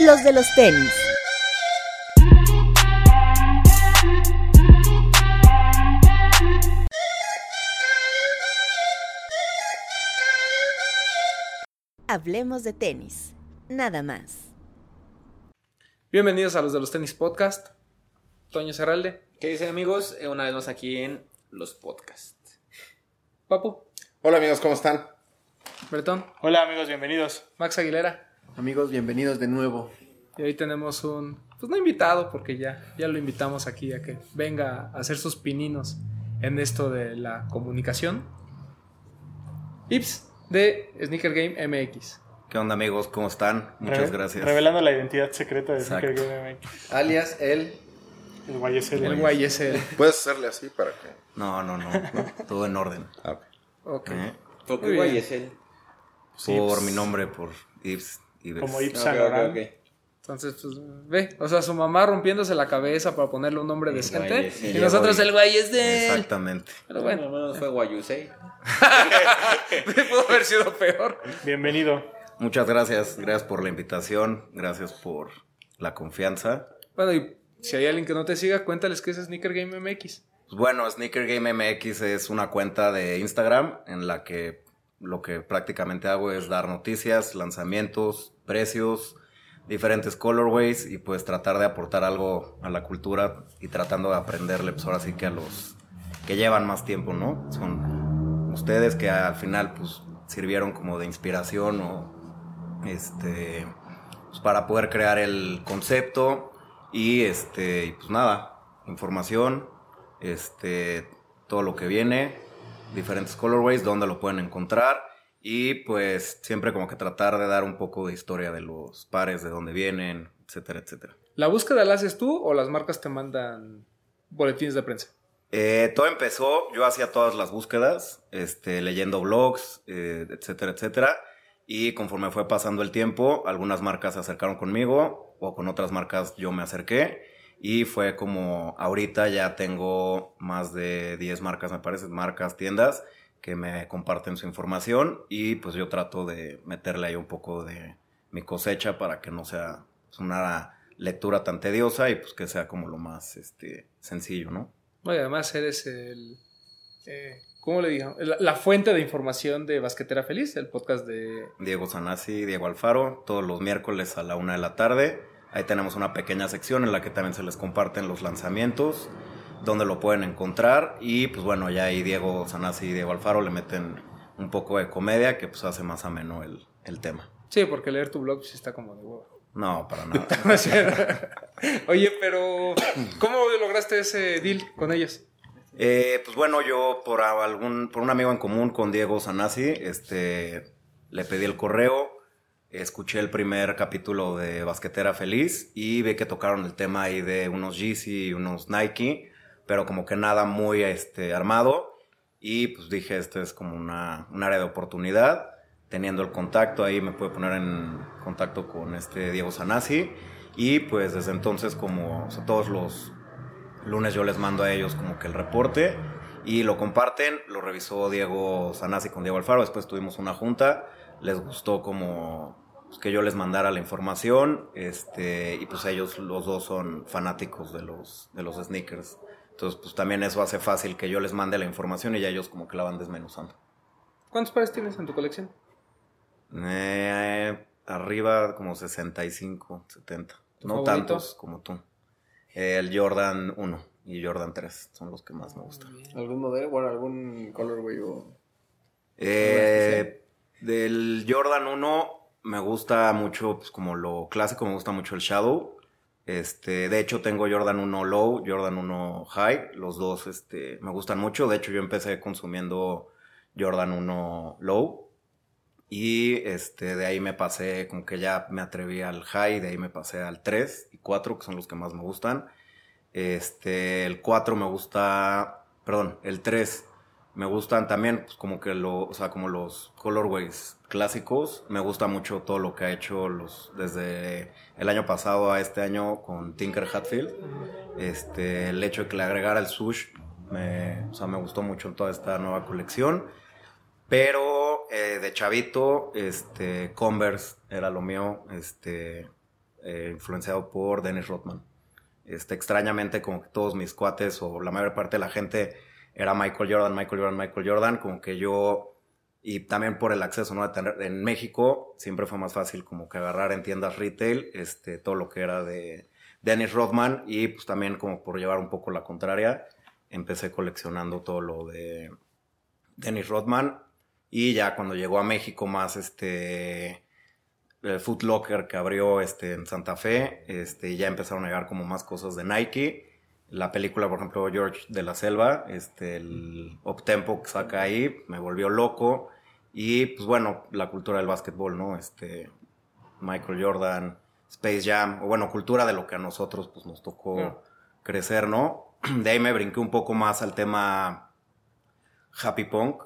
los de los tenis. Hablemos de tenis, nada más. Bienvenidos a los de los tenis podcast. Toño Cerralde, ¿Qué dicen amigos? Eh, Una vez más aquí en los podcasts. Papu, Hola amigos, ¿cómo están? Bretón, Hola amigos, bienvenidos. Max Aguilera. Amigos, bienvenidos de nuevo. Y hoy tenemos un, pues no invitado, porque ya, ya lo invitamos aquí a que venga a hacer sus pininos en esto de la comunicación. Ips de Sneaker Game MX. ¿Qué onda amigos? ¿Cómo están? Muchas Reve- gracias. Revelando la identidad secreta de Exacto. Sneaker Game MX. Alias el. El YSL. El YSL. Puedes hacerle así para que. No, no, no, Todo en orden. Ah, ok. Ok. ¿eh? ¿Por Muy bien. YSL? Por Ips. mi nombre, por Ips. Como Yves Saint ok, Laurent. Entonces, pues, ve, o sea, su mamá rompiéndose la cabeza para ponerle un nombre El decente. Y nosotros el YSL. Exactamente. Pero Bueno, bueno, al menos fue Yusei. pudo haber sido peor. Bienvenido. Muchas gracias. Gracias por la invitación. Gracias por la confianza. Bueno, y si hay alguien que no te siga, cuéntales qué es Sneaker Game MX. Pues bueno, Sneaker Game MX es una cuenta de Instagram en la que lo que prácticamente hago es dar noticias, lanzamientos, precios, diferentes colorways y pues tratar de aportar algo a la cultura y tratando de aprenderle pues ahora sí que a los que llevan más tiempo, ¿no? Son ustedes que al final pues sirvieron como de inspiración o este pues, para poder crear el concepto y este pues nada, información, este todo lo que viene, diferentes colorways, dónde lo pueden encontrar y pues siempre como que tratar de dar un poco de historia de los pares, de dónde vienen, etcétera, etcétera. ¿La búsqueda la haces tú o las marcas te mandan boletines de prensa? Eh, todo empezó, yo hacía todas las búsquedas, este, leyendo blogs, eh, etcétera, etcétera. Y conforme fue pasando el tiempo, algunas marcas se acercaron conmigo o con otras marcas yo me acerqué. Y fue como ahorita ya tengo más de 10 marcas, me parece, marcas, tiendas que me comparten su información y pues yo trato de meterle ahí un poco de mi cosecha para que no sea una lectura tan tediosa y pues que sea como lo más este, sencillo, ¿no? No, y además eres el. eh, ¿Cómo le digo? La, la fuente de información de Basquetera Feliz, el podcast de. Diego Sanasi, Diego Alfaro, todos los miércoles a la una de la tarde. Ahí tenemos una pequeña sección en la que también se les comparten los lanzamientos, donde lo pueden encontrar. Y pues bueno, ya ahí Diego Sanasi y Diego Alfaro le meten un poco de comedia que pues hace más ameno el, el tema. Sí, porque leer tu blog sí está como de huevo. No, para nada. Oye, pero. ¿Cómo lograste ese deal con ellos? Eh, pues bueno, yo por algún, por un amigo en común con Diego Sanasi, este, le pedí el correo, escuché el primer capítulo de Basquetera Feliz y vi que tocaron el tema ahí de unos Yeezy y unos Nike, pero como que nada muy este, armado. Y pues dije, este es como una, un área de oportunidad. Teniendo el contacto ahí me pude poner en contacto con este Diego Sanasi. Y pues desde entonces como o sea, todos los lunes yo les mando a ellos como que el reporte y lo comparten, lo revisó Diego Sanasi con Diego Alfaro, después tuvimos una junta, les gustó como pues, que yo les mandara la información, este, y pues ellos los dos son fanáticos de los, de los sneakers. Entonces, pues también eso hace fácil que yo les mande la información y ya ellos como que la van desmenuzando. ¿Cuántos pares tienes en tu colección? Eh, arriba como 65, 70. ¿Tu No favorito? tantos como tú. Eh, el Jordan 1 y Jordan 3 son los que más me gustan. ¿Algún modelo? Bueno, algún colorway o. Eh, del Jordan 1 me gusta mucho, pues como lo clásico, me gusta mucho el Shadow. Este, de hecho tengo Jordan 1 Low, Jordan 1 High, los dos este, me gustan mucho. De hecho yo empecé consumiendo Jordan 1 Low y este, de ahí me pasé, como que ya me atreví al High, de ahí me pasé al 3 y 4, que son los que más me gustan. Este, el 4 me gusta, perdón, el 3 me gustan también, pues como que lo, o sea, como los colorways clásicos. Me gusta mucho todo lo que ha hecho los, desde el año pasado a este año con Tinker Hatfield. Este, el hecho de que le agregara el sush, me, o sea, me gustó mucho toda esta nueva colección. Pero eh, de chavito, este, Converse era lo mío, este, eh, influenciado por Dennis Rodman. Este, extrañamente, como que todos mis cuates o la mayor parte de la gente era Michael Jordan, Michael Jordan, Michael Jordan, como que yo, y también por el acceso, ¿no? Tener- en México siempre fue más fácil como que agarrar en tiendas retail, este, todo lo que era de Dennis Rodman, y pues también como por llevar un poco la contraria, empecé coleccionando todo lo de Dennis Rodman, y ya cuando llegó a México más este el Foot Locker que abrió este, en Santa Fe, este, ya empezaron a llegar como más cosas de Nike. La película, por ejemplo, George de la Selva, este, el uptempo que saca ahí, me volvió loco. Y pues bueno, la cultura del básquetbol, ¿no? Este, Michael Jordan, Space Jam, o bueno, cultura de lo que a nosotros pues nos tocó crecer, ¿no? De ahí me brinqué un poco más al tema happy punk,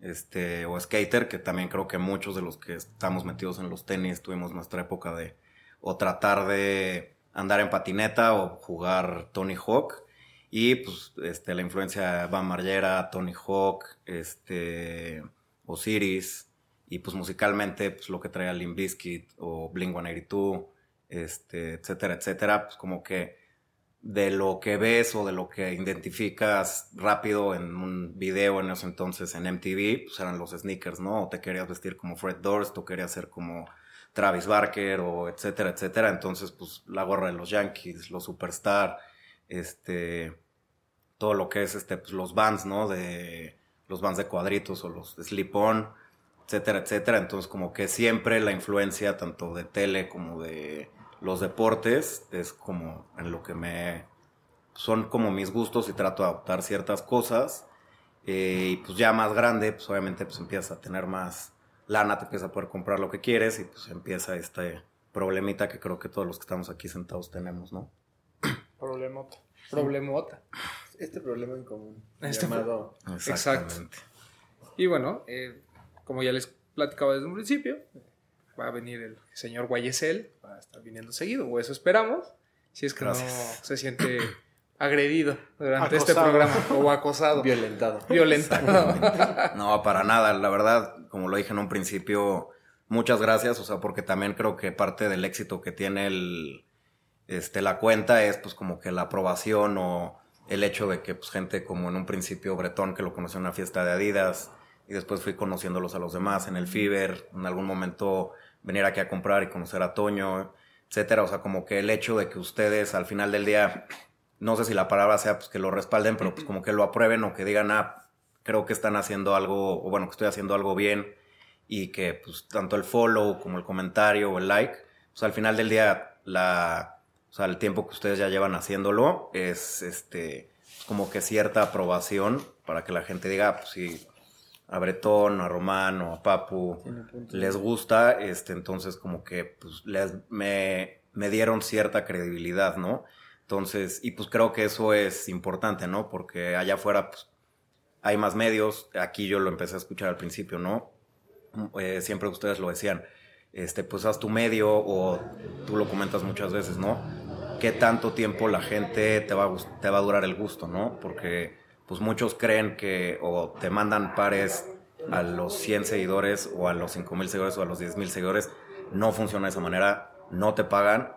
este, o skater, que también creo que muchos de los que estamos metidos en los tenis tuvimos nuestra época de o tratar de andar en patineta o jugar Tony Hawk. Y pues este, la influencia de Van Margera, Tony Hawk, este, Osiris, y pues musicalmente pues lo que traía Limp Bizkit o Blink-182, este, etcétera, etcétera, pues como que de lo que ves o de lo que identificas rápido en un video en ese entonces en MTV, pues eran los sneakers, ¿no? O te querías vestir como Fred Durst, o querías ser como Travis Barker, o etcétera, etcétera. Entonces, pues la gorra de los Yankees, los Superstar, este, todo lo que es, este, pues los bands, ¿no? De los bands de cuadritos o los de slip-on, etcétera, etcétera. Entonces, como que siempre la influencia tanto de tele como de los deportes es como en lo que me son como mis gustos y trato de adoptar ciertas cosas Eh, y pues ya más grande pues obviamente pues empiezas a tener más lana te empiezas a poder comprar lo que quieres y pues empieza este problemita que creo que todos los que estamos aquí sentados tenemos no Problemota. Problemota. Este problema en común. Este llamado. exactamente Y bueno, eh, como ya les platicaba desde un principio, va a venir el señor Guayesel, va a estar viniendo seguido, o eso esperamos, si es que Gracias. no se siente agredido durante este programa o acosado, Violentado. violentado. No, para nada. La verdad, como lo dije en un principio, muchas gracias. O sea, porque también creo que parte del éxito que tiene el, este, la cuenta es pues como que la aprobación o el hecho de que pues gente como en un principio Bretón que lo conoció en una fiesta de Adidas y después fui conociéndolos a los demás en el Fiber, en algún momento venir aquí a comprar y conocer a Toño, etcétera. O sea, como que el hecho de que ustedes al final del día, no sé si la palabra sea pues que lo respalden, pero pues como que lo aprueben o que digan, ah, creo que están haciendo algo, o bueno, que estoy haciendo algo bien y que pues tanto el follow como el comentario o el like, pues al final del día la, o sea, el tiempo que ustedes ya llevan haciéndolo es este como que cierta aprobación para que la gente diga, ah, pues sí, a Bretón, a Román o a Papu les gusta, este, entonces como que pues les, me, me dieron cierta credibilidad, ¿no? Entonces, y pues creo que eso es importante, ¿no? Porque allá afuera pues hay más medios, aquí yo lo empecé a escuchar al principio, ¿no? Eh, siempre ustedes lo decían, este, pues haz tu medio o tú lo comentas muchas veces, ¿no? ¿Qué tanto tiempo la gente te va a, te va a durar el gusto, ¿no? Porque pues muchos creen que o te mandan pares a los 100 seguidores o a los 5 mil seguidores o a los 10 mil seguidores, no funciona de esa manera, no te pagan,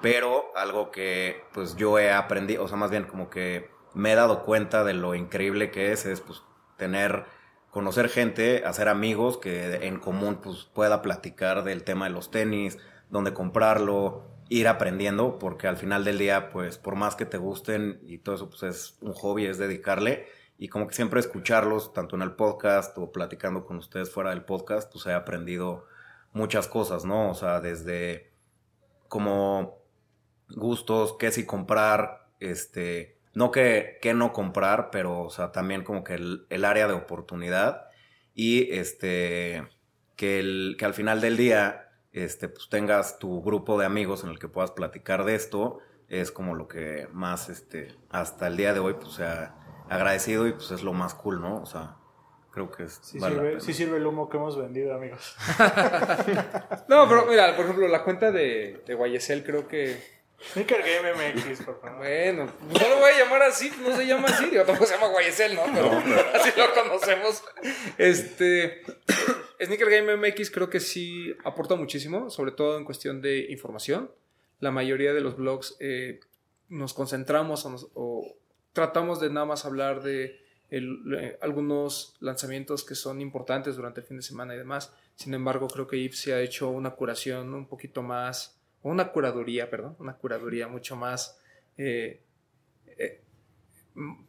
pero algo que pues yo he aprendido, o sea, más bien como que me he dado cuenta de lo increíble que es, es pues tener, conocer gente, hacer amigos que en común pues pueda platicar del tema de los tenis, dónde comprarlo, ir aprendiendo, porque al final del día pues por más que te gusten y todo eso pues es un hobby, es dedicarle y como que siempre escucharlos, tanto en el podcast o platicando con ustedes fuera del podcast, pues he aprendido muchas cosas, ¿no? O sea, desde como gustos, qué sí comprar, este, no que, que no comprar, pero, o sea, también como que el, el área de oportunidad y, este, que, el, que al final del día, este, pues tengas tu grupo de amigos en el que puedas platicar de esto, es como lo que más, este, hasta el día de hoy, pues, se ha agradecido y pues es lo más cool, ¿no? O sea, creo que es... Sí, vale sirve, pena. sí sirve el humo que hemos vendido, amigos. No, pero mira, por ejemplo, la cuenta de, de Guayesel creo que... Sneaker Game MX, por favor. Bueno, no lo voy a llamar así, no se llama así, digo, tampoco se llama Guayesel, ¿no? Pero así lo conocemos. Este. Sneaker Game MX creo que sí aporta muchísimo, sobre todo en cuestión de información. la mayoría de los blogs eh, nos concentramos o, tratamos de nada más hablar de eh, algunos lanzamientos que son importantes durante el fin de semana y demás. Sin embargo, creo que Ips se ha hecho una curación un poquito más, una curaduría, perdón, una curaduría mucho más, eh,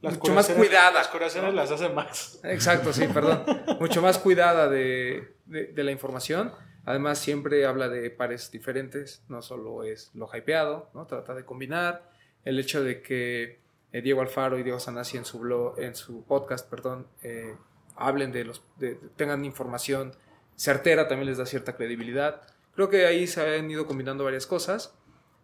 Las mucho más cuidada. Las curaciones las hace Max. Exacto, sí, perdón. Mucho más cuidada de, de- de la información. Además, siempre habla de pares diferentes, no solo es lo hypeado, ¿no? Trata de combinar. El hecho de que eh, Diego Alfaro y Diego Sanasi en su blog, en su podcast, perdón, eh, hablen de los, de- tengan información certera, también les da cierta credibilidad. Creo que ahí se han ido combinando varias cosas.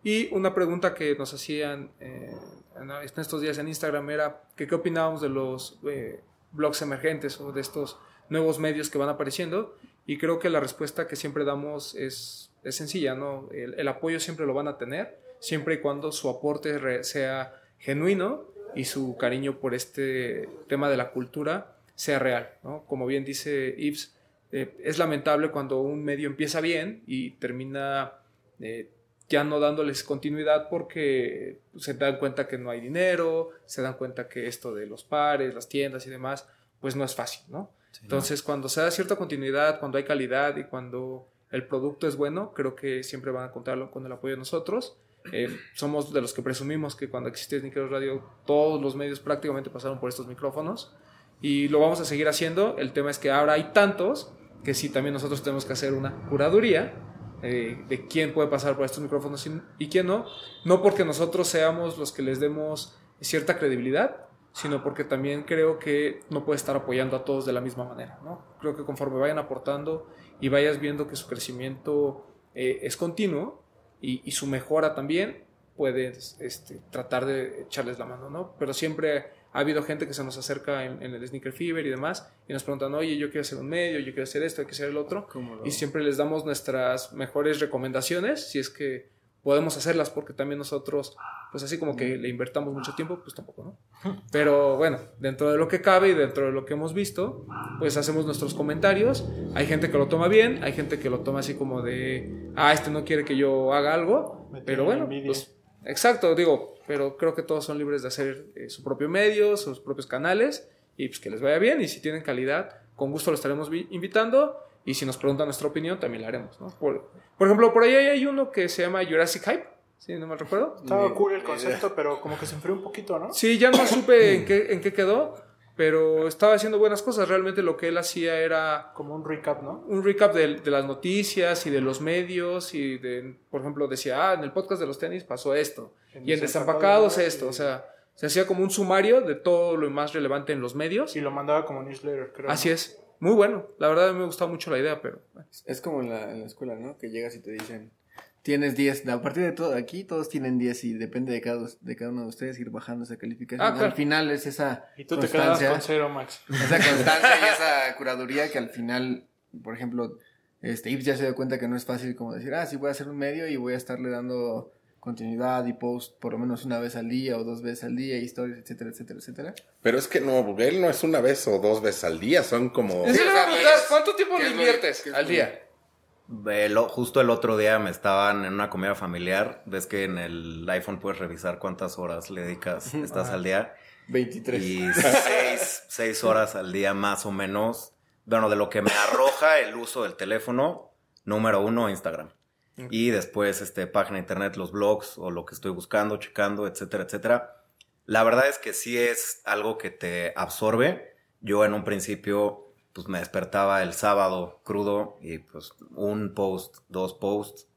Y una pregunta que nos hacían eh, en estos días en Instagram era que qué opinábamos de los eh, blogs emergentes o de estos nuevos medios que van apareciendo. Y creo que la respuesta que siempre damos es, es sencilla, ¿no? El, el apoyo siempre lo van a tener, siempre y cuando su aporte re- sea genuino y su cariño por este tema de la cultura sea real, ¿no? Como bien dice Yves, eh, es lamentable cuando un medio empieza bien y termina eh, ya no dándoles continuidad porque se dan cuenta que no hay dinero, se dan cuenta que esto de los pares, las tiendas y demás, pues no es fácil, ¿no? Entonces, cuando se da cierta continuidad, cuando hay calidad y cuando el producto es bueno, creo que siempre van a contarlo con el apoyo de nosotros. Eh, somos de los que presumimos que cuando existía Sneakers Radio, todos los medios prácticamente pasaron por estos micrófonos y lo vamos a seguir haciendo. El tema es que ahora hay tantos que sí, también nosotros tenemos que hacer una curaduría eh, de quién puede pasar por estos micrófonos y, quién no. No porque nosotros seamos los que les demos cierta credibilidad, sino porque también creo que no puede estar apoyando a todos de la misma manera. ¿no? Creo que conforme vayan aportando y vayas viendo que su crecimiento eh, es continuo y, y su mejora también, puedes este, tratar de echarles la mano, ¿no? Pero siempre ha habido gente que se nos acerca en, en el Sneaker Fever y demás y nos preguntan, oye, yo quiero hacer un medio, yo quiero hacer esto, hay que hacer el otro. Y siempre les damos nuestras mejores recomendaciones, si es que podemos hacerlas, porque también nosotros, pues así como que le invertamos mucho tiempo, pues tampoco, ¿no? Pero bueno, dentro de lo que cabe y dentro de lo que hemos visto, pues hacemos nuestros comentarios. Hay gente que lo toma bien, hay gente que lo toma así como de, ah, este no quiere que yo haga algo, pero bueno, pues exacto, digo, pero creo que todos son libres de hacer eh, su propio medio, sus propios canales y pues que les vaya bien y si tienen calidad, con gusto lo estaremos vi- invitando y si nos preguntan nuestra opinión también la haremos, ¿no? Por, por ejemplo, por ahí hay uno que se llama Jurassic Hype, si no me recuerdo. Estaba cool el concepto, pero como que se enfrió un poquito, ¿no? Sí, ya no supe en qué, en qué quedó, pero estaba haciendo buenas cosas. Realmente lo que él hacía era Como un recap, ¿no? un recap de, de las noticias y de los medios y de, por ejemplo, decía, ah, en el podcast de los tenis pasó esto En y en Desempacados, esto, Y- o sea, se hacía como un sumario de todo lo más relevante en los medios. Y lo mandaba como newsletter, creo. Así ¿no? es, muy bueno. La verdad me gustó mucho la idea, pero. Es como en la, en la escuela, ¿no? Que llegas y te dicen, tienes 10. A partir de todo, aquí todos tienen 10 y depende de cada, de cada uno de ustedes ir bajando esa calificación. Ah, claro. Al final es esa Y tú te quedabas constancia, con cero, Max. esa constancia y esa curaduría que al final, por ejemplo, este Ips ya se dio cuenta que no es fácil como decir, ah, sí voy a hacer un medio y voy a estarle dando continuidad y post por lo menos una vez al día o dos veces al día, historias, etcétera, etcétera, etcétera. Pero es que no, él no es una vez o dos veces al día, son como... Preguntar, ¿cuánto tiempo ¿qué le es inviertes es al día? El- justo el otro día me estaban en una comida familiar. Ves que en el iPhone puedes revisar cuántas horas le dedicas, estás al día. 23. Y seis, seis horas al día más o menos. Bueno, de lo que me arroja el uso del teléfono, número uno, Instagram. Y después, este, página de internet, los blogs o lo que estoy buscando, checando, etcétera, etcétera. La verdad es que sí es algo que te absorbe. Yo en un principio, pues me despertaba el sábado crudo y pues un post, dos posts.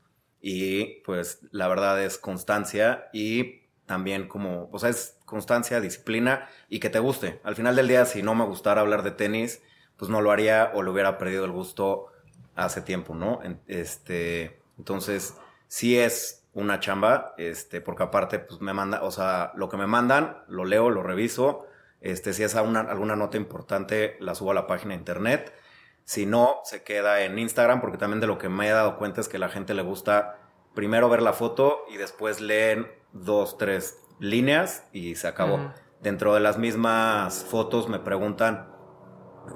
Y pues la verdad es constancia y también como, o sea, es constancia, disciplina y que te guste. Al final del día, si no me gustara hablar de tenis, pues no lo haría o le hubiera perdido el gusto hace tiempo, ¿no? Este, entonces, sí es una chamba, este, porque aparte, pues me manda, o sea, lo que me mandan, lo leo, lo reviso. Este, si es alguna, alguna nota importante, la subo a la página de internet. Si no, se queda en Instagram, porque también de lo que me he dado cuenta es que a la gente le gusta primero ver la foto y después leen dos, tres líneas y se acabó. Dentro de las mismas fotos me preguntan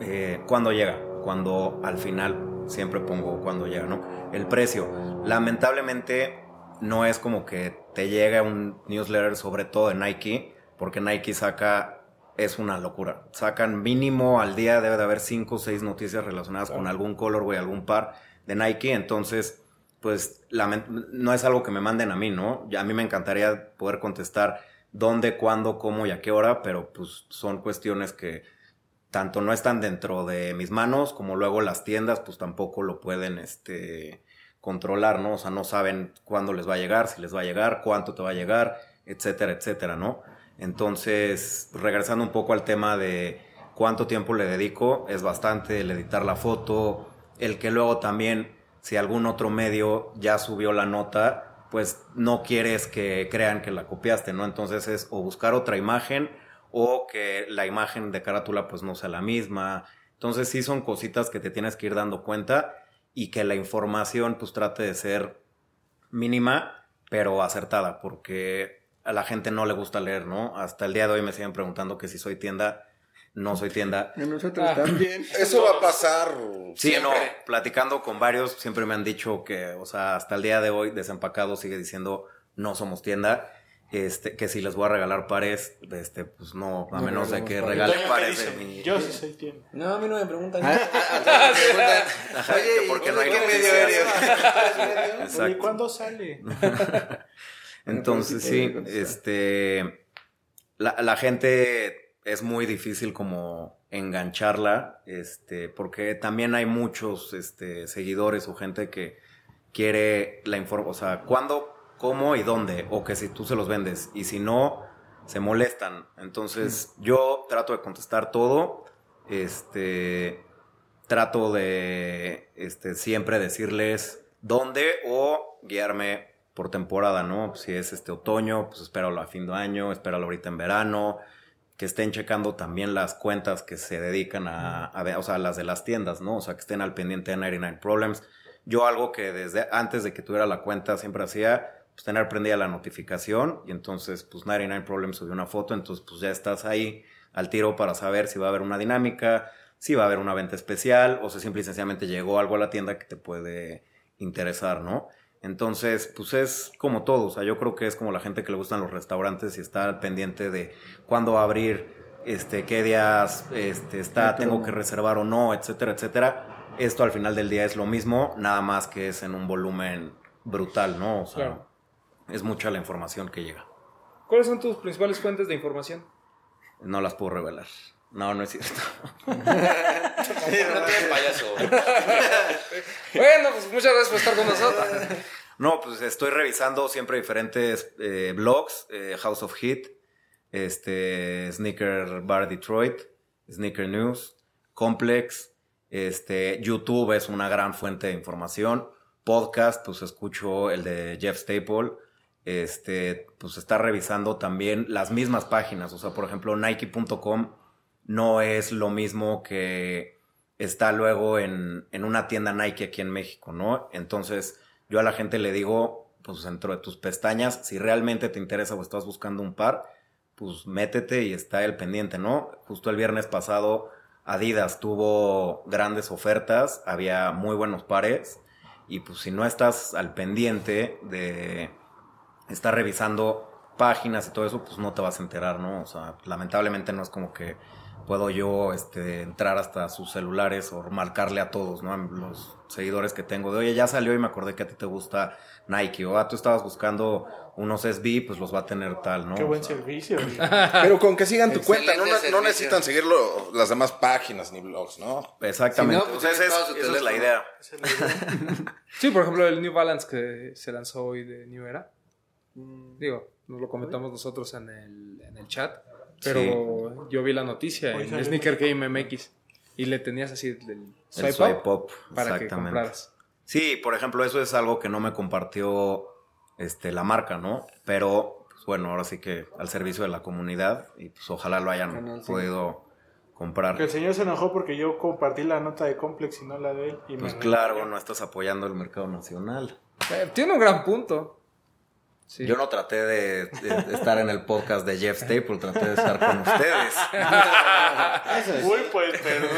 eh, cuándo llega, cuando al final siempre pongo cuándo llega, ¿no? El precio. Lamentablemente, no es como que te llegue un newsletter sobre todo de Nike, porque Nike saca, es una locura. Sacan mínimo al día, debe de haber cinco o seis noticias relacionadas con algún colorway, algún par de Nike, entonces, pues no es algo que me manden a mí, ¿no? A mí me encantaría poder contestar dónde, cuándo, cómo y a qué hora, pero pues son cuestiones que tanto no están dentro de mis manos, como luego las tiendas, pues tampoco lo pueden, este, controlar, ¿no? O sea, no saben cuándo les va a llegar, si les va a llegar, cuánto te va a llegar, etcétera, etcétera, ¿no? Entonces, regresando un poco al tema de cuánto tiempo le dedico, es bastante el editar la foto, el que luego también, si algún otro medio ya subió la nota, pues no quieres que crean que la copiaste, ¿no? Entonces es o buscar otra imagen o que la imagen de carátula pues no sea la misma. Entonces sí son cositas que te tienes que ir dando cuenta y que la información pues trate de ser mínima pero acertada porque a la gente no le gusta leer, ¿no? Hasta el día de hoy me siguen preguntando que si soy tienda, no soy tienda. A nosotros Ah. también. Eso va a pasar. Sí, siempre. no, platicando con varios siempre me han dicho que, o sea, hasta el día de hoy desempacado sigue diciendo no somos tienda. Este, que si les voy a regalar pares, este, pues no, a No menos de que ¿qué pares de mi. Yo sí soy tienda. No, a mí no me preguntan. Ah, Ajá, Oye, que porque ¿y no hay qué medio noticias. Exacto. ¿cuándo sale? Entonces sí este, la, la gente es muy difícil como engancharla, este, porque también hay muchos, este, seguidores o gente que quiere la información, o sea, cuándo, cómo y dónde, o que si tú se los vendes, y si no, se molestan. Entonces yo trato de contestar todo, este, trato de, este, siempre decirles dónde o guiarme por temporada, ¿no? Si es este otoño, pues espéralo a fin de año, espéralo ahorita en verano, que estén checando también las cuentas que se dedican a, a o sea, las de las tiendas, ¿no? O sea, que estén al pendiente de 99 Problems. Yo algo que desde antes de que tuviera la cuenta siempre hacía, pues tener prendida la notificación y entonces, pues 99 Problems subió una foto, entonces pues ya estás ahí al tiro para saber si va a haber una dinámica, si va a haber una venta especial o si simple y sencillamente llegó algo a la tienda que te puede interesar, ¿no? Entonces, pues es como todo, o sea, yo creo que es como la gente que le gustan los restaurantes y está pendiente de cuándo va a abrir, este, qué días este, está, tengo que reservar o no, etcétera, etcétera. Esto al final del día es lo mismo, nada más que es en un volumen brutal, ¿no? O sea, Claro. es mucha la información que llega. ¿Cuáles son tus principales fuentes de información? No las puedo revelar. No, no es cierto. no tiene payaso. Bueno, pues muchas gracias por estar con nosotros. No, pues estoy revisando siempre diferentes eh, blogs, eh, House of Heat, este, Sneaker Bar Detroit, Sneaker News, Complex, este, YouTube es una gran fuente de información, podcast, pues escucho el de Jeff Staple, este, pues está revisando también las mismas páginas, o sea, por ejemplo, Nike.com no es lo mismo que está luego en, en una tienda Nike aquí en México, ¿no? Entonces, yo a la gente le digo, pues dentro de tus pestañas, si realmente te interesa o estás buscando un par, pues métete y está el pendiente, ¿no? Justo el viernes pasado Adidas tuvo grandes ofertas, había muy buenos pares y pues si no estás al pendiente de estar revisando páginas y todo eso, pues no te vas a enterar, ¿no? O sea, lamentablemente no es como que puedo yo este, entrar hasta sus celulares o marcarle a todos, ¿no? A los seguidores que tengo de, oye, ya salió y me acordé que a ti te gusta Nike, o ah, tú estabas buscando unos SB, pues los va a tener tal, ¿no? Qué O buen sea, servicio. Pero con que sigan tu Excelente cuenta, no, no necesitan seguirlo las demás páginas ni blogs, ¿no? Exactamente. Si no, pues, Entonces, es- esa es la idea. Sí, por ejemplo, el New Balance que se lanzó hoy de New Era. Digo, nos lo comentamos nosotros en el, en el chat. Pero yo vi la noticia Hoy en salió. Sneaker Game MX. Y le tenías así el El swipe, swipe up up, para que compraras. Sí, por ejemplo, eso es algo que no me compartió este, la marca, ¿no? Pero, pues, bueno, ahora sí que al servicio de la comunidad y pues ojalá lo hayan Canal podido comprar. Que el señor se enojó porque yo compartí la nota de Complex y no la de él. Y Pues me- claro, no estás apoyando el mercado nacional. Eh, tiene un gran punto. Sí. Yo no traté de, de- de estar en el podcast de Jeff Staple, traté de estar con ustedes. Uy, pues perdón.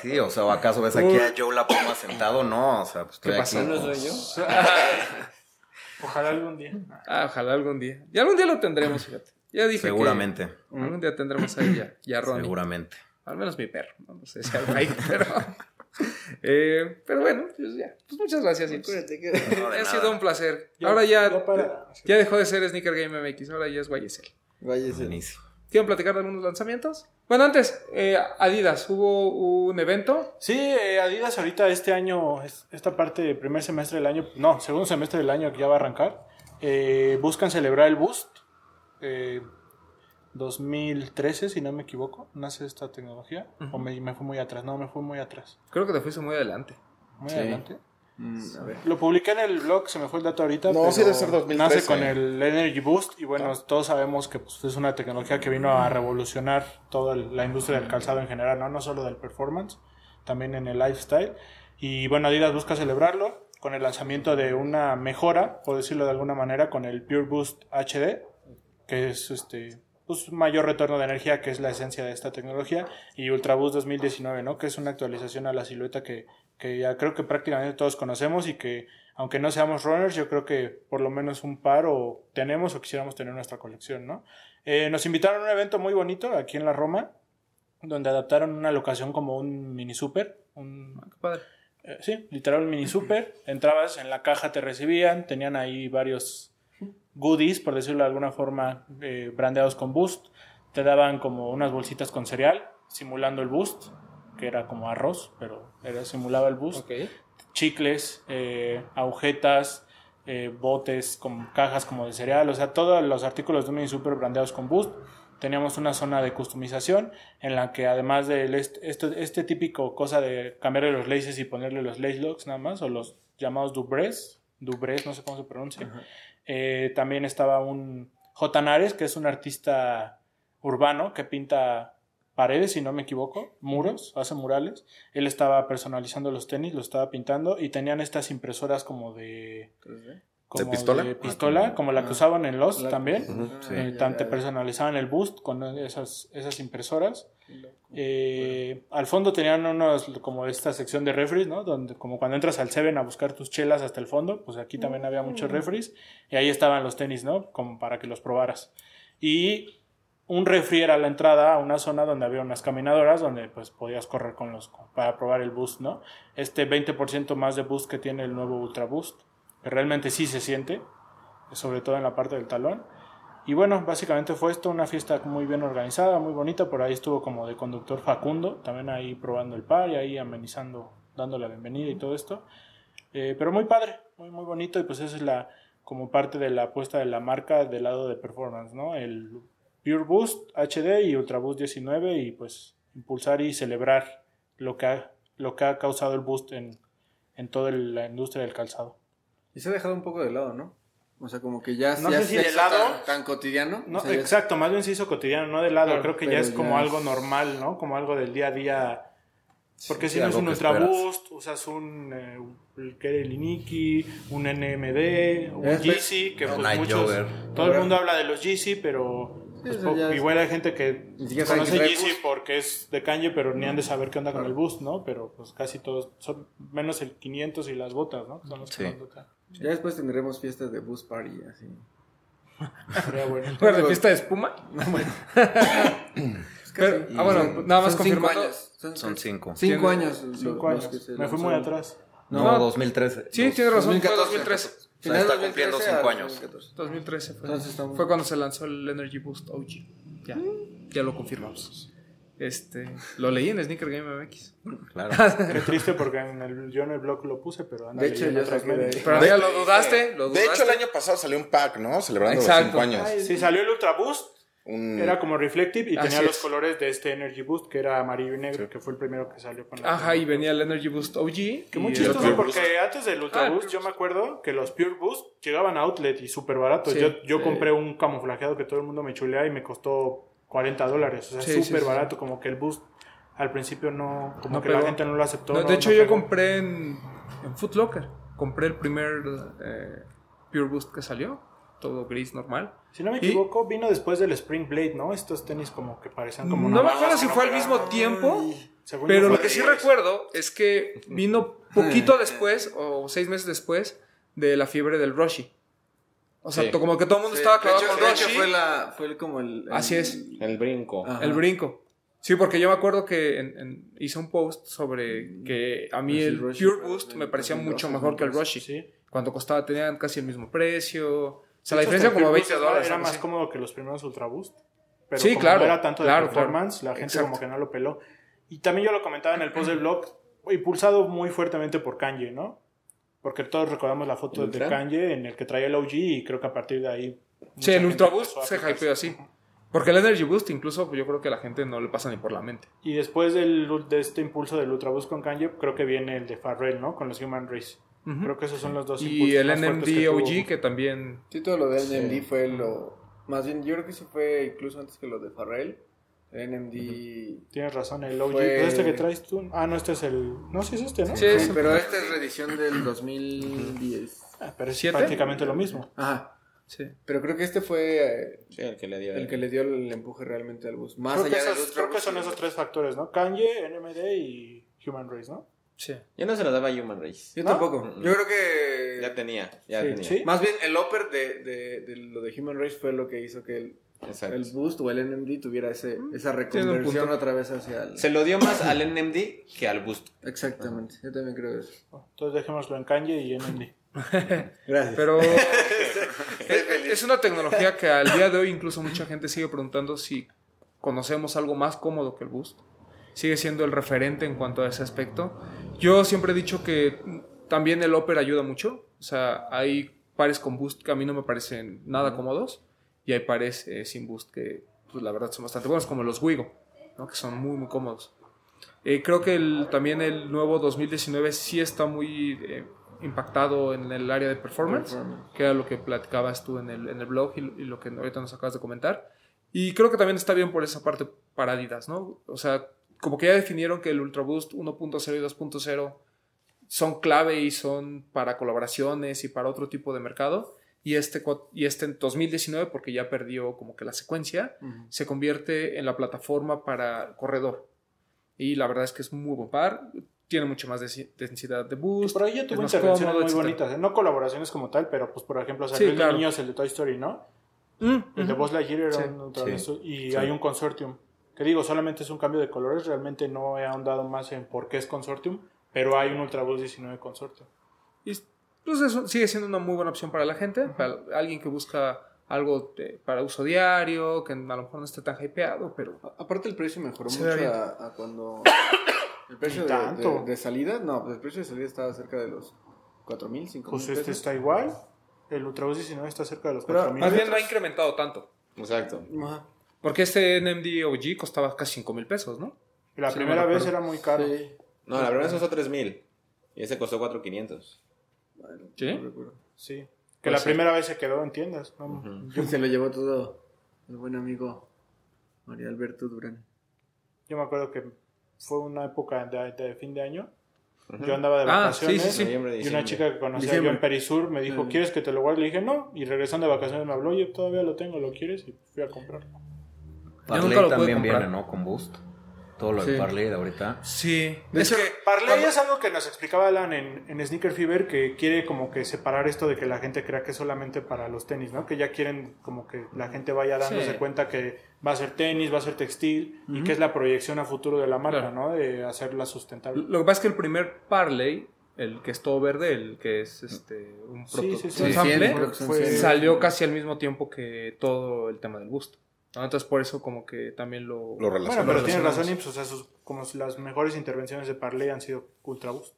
Sí, o sea, ¿o acaso ves aquí a Joe La Poma sentado? No, o sea, pues estoy ¿Qué pasó? aquí. ¿No soy yo? Ojalá algún día. Ah, ojalá algún día. Y algún día lo tendremos, fíjate. Ya dije que Seguramente. algún día tendremos ahí ya, ya a Ronnie. Seguramente. Al menos mi perro. No, sé si al Mike, pero... Eh, pero bueno, pues ya. Pues muchas gracias. Ips. No, de ha nada. sido un placer. Ya- ahora ya, ya para- ya dejó de ser Sneaker Game MX, ahora ya es YSL. Buenísimo. ¿Quieren platicar de algunos lanzamientos? Bueno, antes, eh, Adidas, hubo un evento. Sí, eh, Adidas ahorita este año, es- esta parte del primer semestre del año, no, segundo semestre del año que ya va a arrancar, eh, buscan celebrar el Boost. Eh, 2013, si no me equivoco, nace esta tecnología. O me, me fui muy atrás, no, me fui muy atrás. Creo que te fuiste muy adelante. Muy Sí. adelante. Mm, a ver. Lo publiqué en el blog, se me fue el dato ahorita. No, pero sí debe ser 2013. Nace con el Energy Boost y bueno, todos sabemos que pues, es una tecnología que vino a revolucionar toda el- la industria del calzado en general, ¿no? no solo del performance, también en el lifestyle. Y bueno, Adidas busca celebrarlo con el lanzamiento de una mejora, por decirlo de alguna manera, con el Pure Boost HD, que es este pues, mayor retorno de energía, que es la esencia de esta tecnología, y Ultra Boost 2019, ¿no? que es una actualización a la silueta que, que ya creo que prácticamente todos conocemos y que aunque no seamos runners, yo creo que por lo menos un par o tenemos o quisiéramos tener en nuestra colección. ¿no? Eh, nos invitaron a un evento muy bonito aquí en la Roma, donde adaptaron una locación como un mini super, un, Qué padre. eh, sí, literal un mini super. Entrabas, en la caja te recibían, tenían ahí varios goodies, por decirlo de alguna forma, eh, brandeados con Boost. Te daban como unas bolsitas con cereal, simulando el Boost, que era como arroz, pero era, simulaba el Boost. Chicles, eh, agujetas, eh, botes con cajas como de cereal, o sea, todos los artículos de mini super brandeados con Boost. Teníamos una zona de customización en la que además de este, este, este típico cosa de cambiarle los laces y ponerle los lace locks nada más, o los llamados dubres, dubres, no sé cómo se pronuncia, eh, también estaba un J. Nares, que es un artista urbano que pinta paredes, si no me equivoco, muros, hace murales. Él estaba personalizando los tenis, los estaba pintando y tenían estas impresoras como de... como pistola? de pistola, como la que usaban en los La- también. Sí. Eh, tan- te personalizaban el boost con esas, esas impresoras. Eh, al fondo tenían unos como esta sección de refries, ¿no? Donde como cuando entras al Seven a buscar tus chelas hasta el fondo, pues aquí también había muchos refries y ahí estaban los tenis, ¿no? Como para que los probaras. Y un refri era la entrada a una zona donde había unas caminadoras donde pues podías correr con los para probar el boost, ¿no? Este 20% más de boost que tiene el nuevo Ultra Boost, realmente sí se siente, sobre todo en la parte del talón. Y bueno, básicamente fue esto, una fiesta muy bien organizada, muy bonita. Por ahí estuvo como de conductor Facundo, también ahí probando el par y ahí amenizando, dando la bienvenida y todo esto. Eh, pero muy padre, muy, muy bonito. Y pues esa es la, como parte de la apuesta de la marca del lado de performance, ¿no? El Pure Boost HD y Ultra Boost 19 y pues impulsar y celebrar lo que ha, lo que ha causado el boost en, en toda la industria del calzado. Y se ha dejado un poco de lado, ¿no? O sea, como que ya, No ya sé si se de hizo lado. tan, tan cotidiano. No, O sea, ya- exacto, más bien se hizo cotidiano, no de lado. Claro, Creo que ya es como ya algo es- normal, ¿no? Como algo del día a día. Porque Sí, si no es un que Ultra esperas. Boost, usas un eh, el que era el Iniki, un NMD, un Yeezy, que pues muchos. Jogger. Todo el mundo habla de los Yeezy, pero. Pues, ya igual hay gente que saben conoce que Yeezy Boost. porque es de Kanye, pero ni han de saber qué onda con el Boost, ¿no? Pero pues casi todos, son menos el 500 y las botas, ¿no? Son los que Sí. tocan. Ya después tendremos fiestas de bus party así. Bueno. ¿Lugar de fiesta de espuma? Pero- ah, bueno, Son- nada más confirmando. años. Son, Son cinco. Cinco años. Cinco años. que se Me fui muy atrás. No, No. 2013. Sí, Dos- tiene razón, fue 2014. 2013. O sea, está cumpliendo 2013 cinco a años. 2014. 2013 fue. Entonces estamos- Fue cuando se lanzó el Energy Boost OG. Ya, ya lo confirmamos. Este, lo leí en Sneaker Game MX. Claro. Qué triste porque en el, yo en el blog lo puse, pero anda De hecho, leyendo yo otros saqué de medios. ahí. Pero De- ya lo dudaste, lo De dudaste. hecho, el año pasado salió un pack, ¿no? Celebrando Exacto. los 5 años. Sí, salió el Ultra Boost, Un- era como Reflective y Así tenía los es. colores de este Energy Boost que era amarillo y negro, que fue el primero que salió con la Ajá, y venía el Energy Boost OG. Que muy chistoso porque antes del Ultra Ah, Boost yo me acuerdo que los Pure Boost llegaban a Outlet y súper baratos. Sí. yo yo Sí. compré un camuflajeado que todo el mundo me chulea y me costó 40 dólares. O sea, Sí, sí, súper sí. barato. Como que el Boost al principio no... Como No que pegó. la gente no lo aceptó. No, no- de hecho, no yo pegó. compré en, en Foot Locker. Compré el primer eh, Pure Boost que salió. Todo gris normal. Si no me Y- equivoco, vino después del Spring Blade, ¿no? Estos tenis como que parecían como No me acuerdo si fue al mismo tiempo. Según Pero lo que sí recuerdo es que vino poquito después, o seis meses después, de la fiebre del Rushy. O sea, Sí. como que todo el mundo Sí, estaba clavado con Roshi. fue, la, fue como el, el- Así es. El brinco. Ajá. El brinco. Sí, porque yo me acuerdo que en- en- hice un post sobre que a mí Pues el el Roshi Pure Boost el me parecía 2012, mucho mejor que el 2013. Roshi. Sí. Cuando costaba, tenían casi el mismo precio. O sea, la diferencia como el 20 Boost era- dólares. Era más así. cómodo que los primeros Ultra Boost. Pero Sí, como claro, no era tanto de claro, performance, claro. la gente Exacto. como que no lo peló. Y también yo lo comentaba en el post del blog, impulsado muy fuertemente por Kanye, ¿no? Porque todos recordamos la foto de. Kanye en el que traía el OG y creo que a partir de ahí... Sí, el Ultra Boost a se hypeó así. Porque el Energy Boost, incluso, pues, yo creo que a la gente no le pasa ni por la mente. Y después del, de este impulso del Ultra Boost con Kanye, creo que viene el de Farrell, ¿no? Con los Human Race. Creo que esos son los dos Y el NMD que tuvo. OG, que también. Sí, todo lo de NMD fue lo... Más bien, yo creo que eso fue incluso antes que lo de Farrell. El NMD... Tienes razón, el OG. Fue- este que traes tú. Ah, no, este es el. No, sí es este, ¿no? Sí, es- pero esta es reedición del 2010. Ah, pero es ¿Siete? prácticamente lo mismo. Ajá. Sí. Pero creo que este fue eh, Sí, el que le dio. el que le dio el empuje realmente al bus. Más Creo que, allá esos- creo que son esos tres factores, ¿no? Kanye, NMD y Human Race, ¿no? Sí. Yo no se lo daba a Human Race. Yo ¿No? tampoco. Mm. Yo creo que... Ya tenía, ya Sí. tenía. ¿Sí? Más bien el upper de, de, de lo de Human Race fue lo que hizo que el, el boost o el NMD tuviera ese, esa Tiene un reconversión otra vez hacia el... Se lo dio más al NMD que al Boost. Exactamente, yo también creo eso. Entonces dejémoslo en Kanye y NMD. Gracias. Pero es, es una tecnología que al día de hoy incluso mucha gente sigue preguntando si conocemos algo más cómodo que el Boost. Sigue siendo el referente en cuanto a ese aspecto. Yo siempre he dicho que también el Opera ayuda mucho. O sea, hay pares con Boost que a mí no me parecen nada cómodos y hay pares eh, sin Boost que pues, la verdad son bastante buenos, como los Wigo, ¿no? que son muy, muy cómodos. Eh, creo que el- también el nuevo 2019 sí está muy eh, impactado en el área de performance, Performance. que era lo que platicabas tú en el, en el blog y, y lo que ahorita nos acabas de comentar. Y creo que también está bien por esa parte para Adidas, ¿no? O sea, como que ya definieron que el Ultra Boost 1.0 y 2.0 son clave y son para colaboraciones y para otro tipo de mercado. Y este, y este en 2019, porque ya perdió como que la secuencia, se convierte en la plataforma para corredor. Y la verdad es que es muy buen par. Tiene mucho más densi- densidad de boost. Por ahí tuvo más intervenciones cómodo, muy etcétera. bonitas. ¿eh? No colaboraciones como tal, pero pues por ejemplo salió Sí, el de claro. niños, el de Toy Story, ¿no? Mm, El de ujú. Buzz Lightyear era Sí, un sí, de y sí. hay un consortium. Que digo, solamente es un cambio de colores, realmente no he ahondado más en por qué es consortium, pero hay un Ultra Boost 19 consortium. Y pues eso sigue siendo una muy buena opción para la gente, para alguien que busca algo de- para uso diario, que a lo mejor no esté tan hypeado, pero A- Aparte el precio mejoró mucho a, a cuando... El precio de, tanto. de- de salida, no, pues el precio de salida estaba cerca de los 4 mil, 5 Pues este pesos. está igual, el Ultra Boost 19 está cerca de los Pero 4000. más bien no ha incrementado tanto. Exacto. Ajá. Porque este NMD OG costaba casi 5 mil pesos, ¿no? Y la Sí, primera vez era muy caro. Sí. No, la primera vez costó 3000 y ese costó 4500. Bueno, ¿Sí? no. Sí. Que la primera vez se quedó en tiendas. ¿no? Se lo llevó todo el buen amigo María Alberto Durán. Yo me acuerdo que fue una época de, de fin de año. Yo andaba de Ah, vacaciones sí, sí, sí. Noviembre, y una chica que conocía Diciembre. yo en Perisur me dijo, Mm. ¿quieres que te lo guarde? Le dije, no. Y regresando de vacaciones me habló, oye, todavía lo tengo, ¿lo quieres? Y fui a comprarlo. Parley nunca lo pude también viene, ¿no? Con Boost. Todo lo de Sí. Parley de ahorita. Sí. De es hecho, que Parley cuando- es algo que nos explicaba Alan en, en Sneaker Fever, que quiere como que separar esto de que la gente crea que es solamente para los tenis, ¿no? Que ya quieren como que la gente vaya dándose Sí. cuenta que va a ser tenis, va a ser textil, y que es la proyección a futuro de la marca, Claro. ¿no? De hacerla sustentable. Lo que pasa es que el primer Parley, el que es todo verde, el que es este un Sí, proto- sí, salió casi al mismo tiempo que todo el tema del boost. ¿No? Entonces por eso como que también lo... Lo Bueno, pero tienes razón, Ips, o sea, sus, como las mejores intervenciones de Parley han sido Ultra Boost.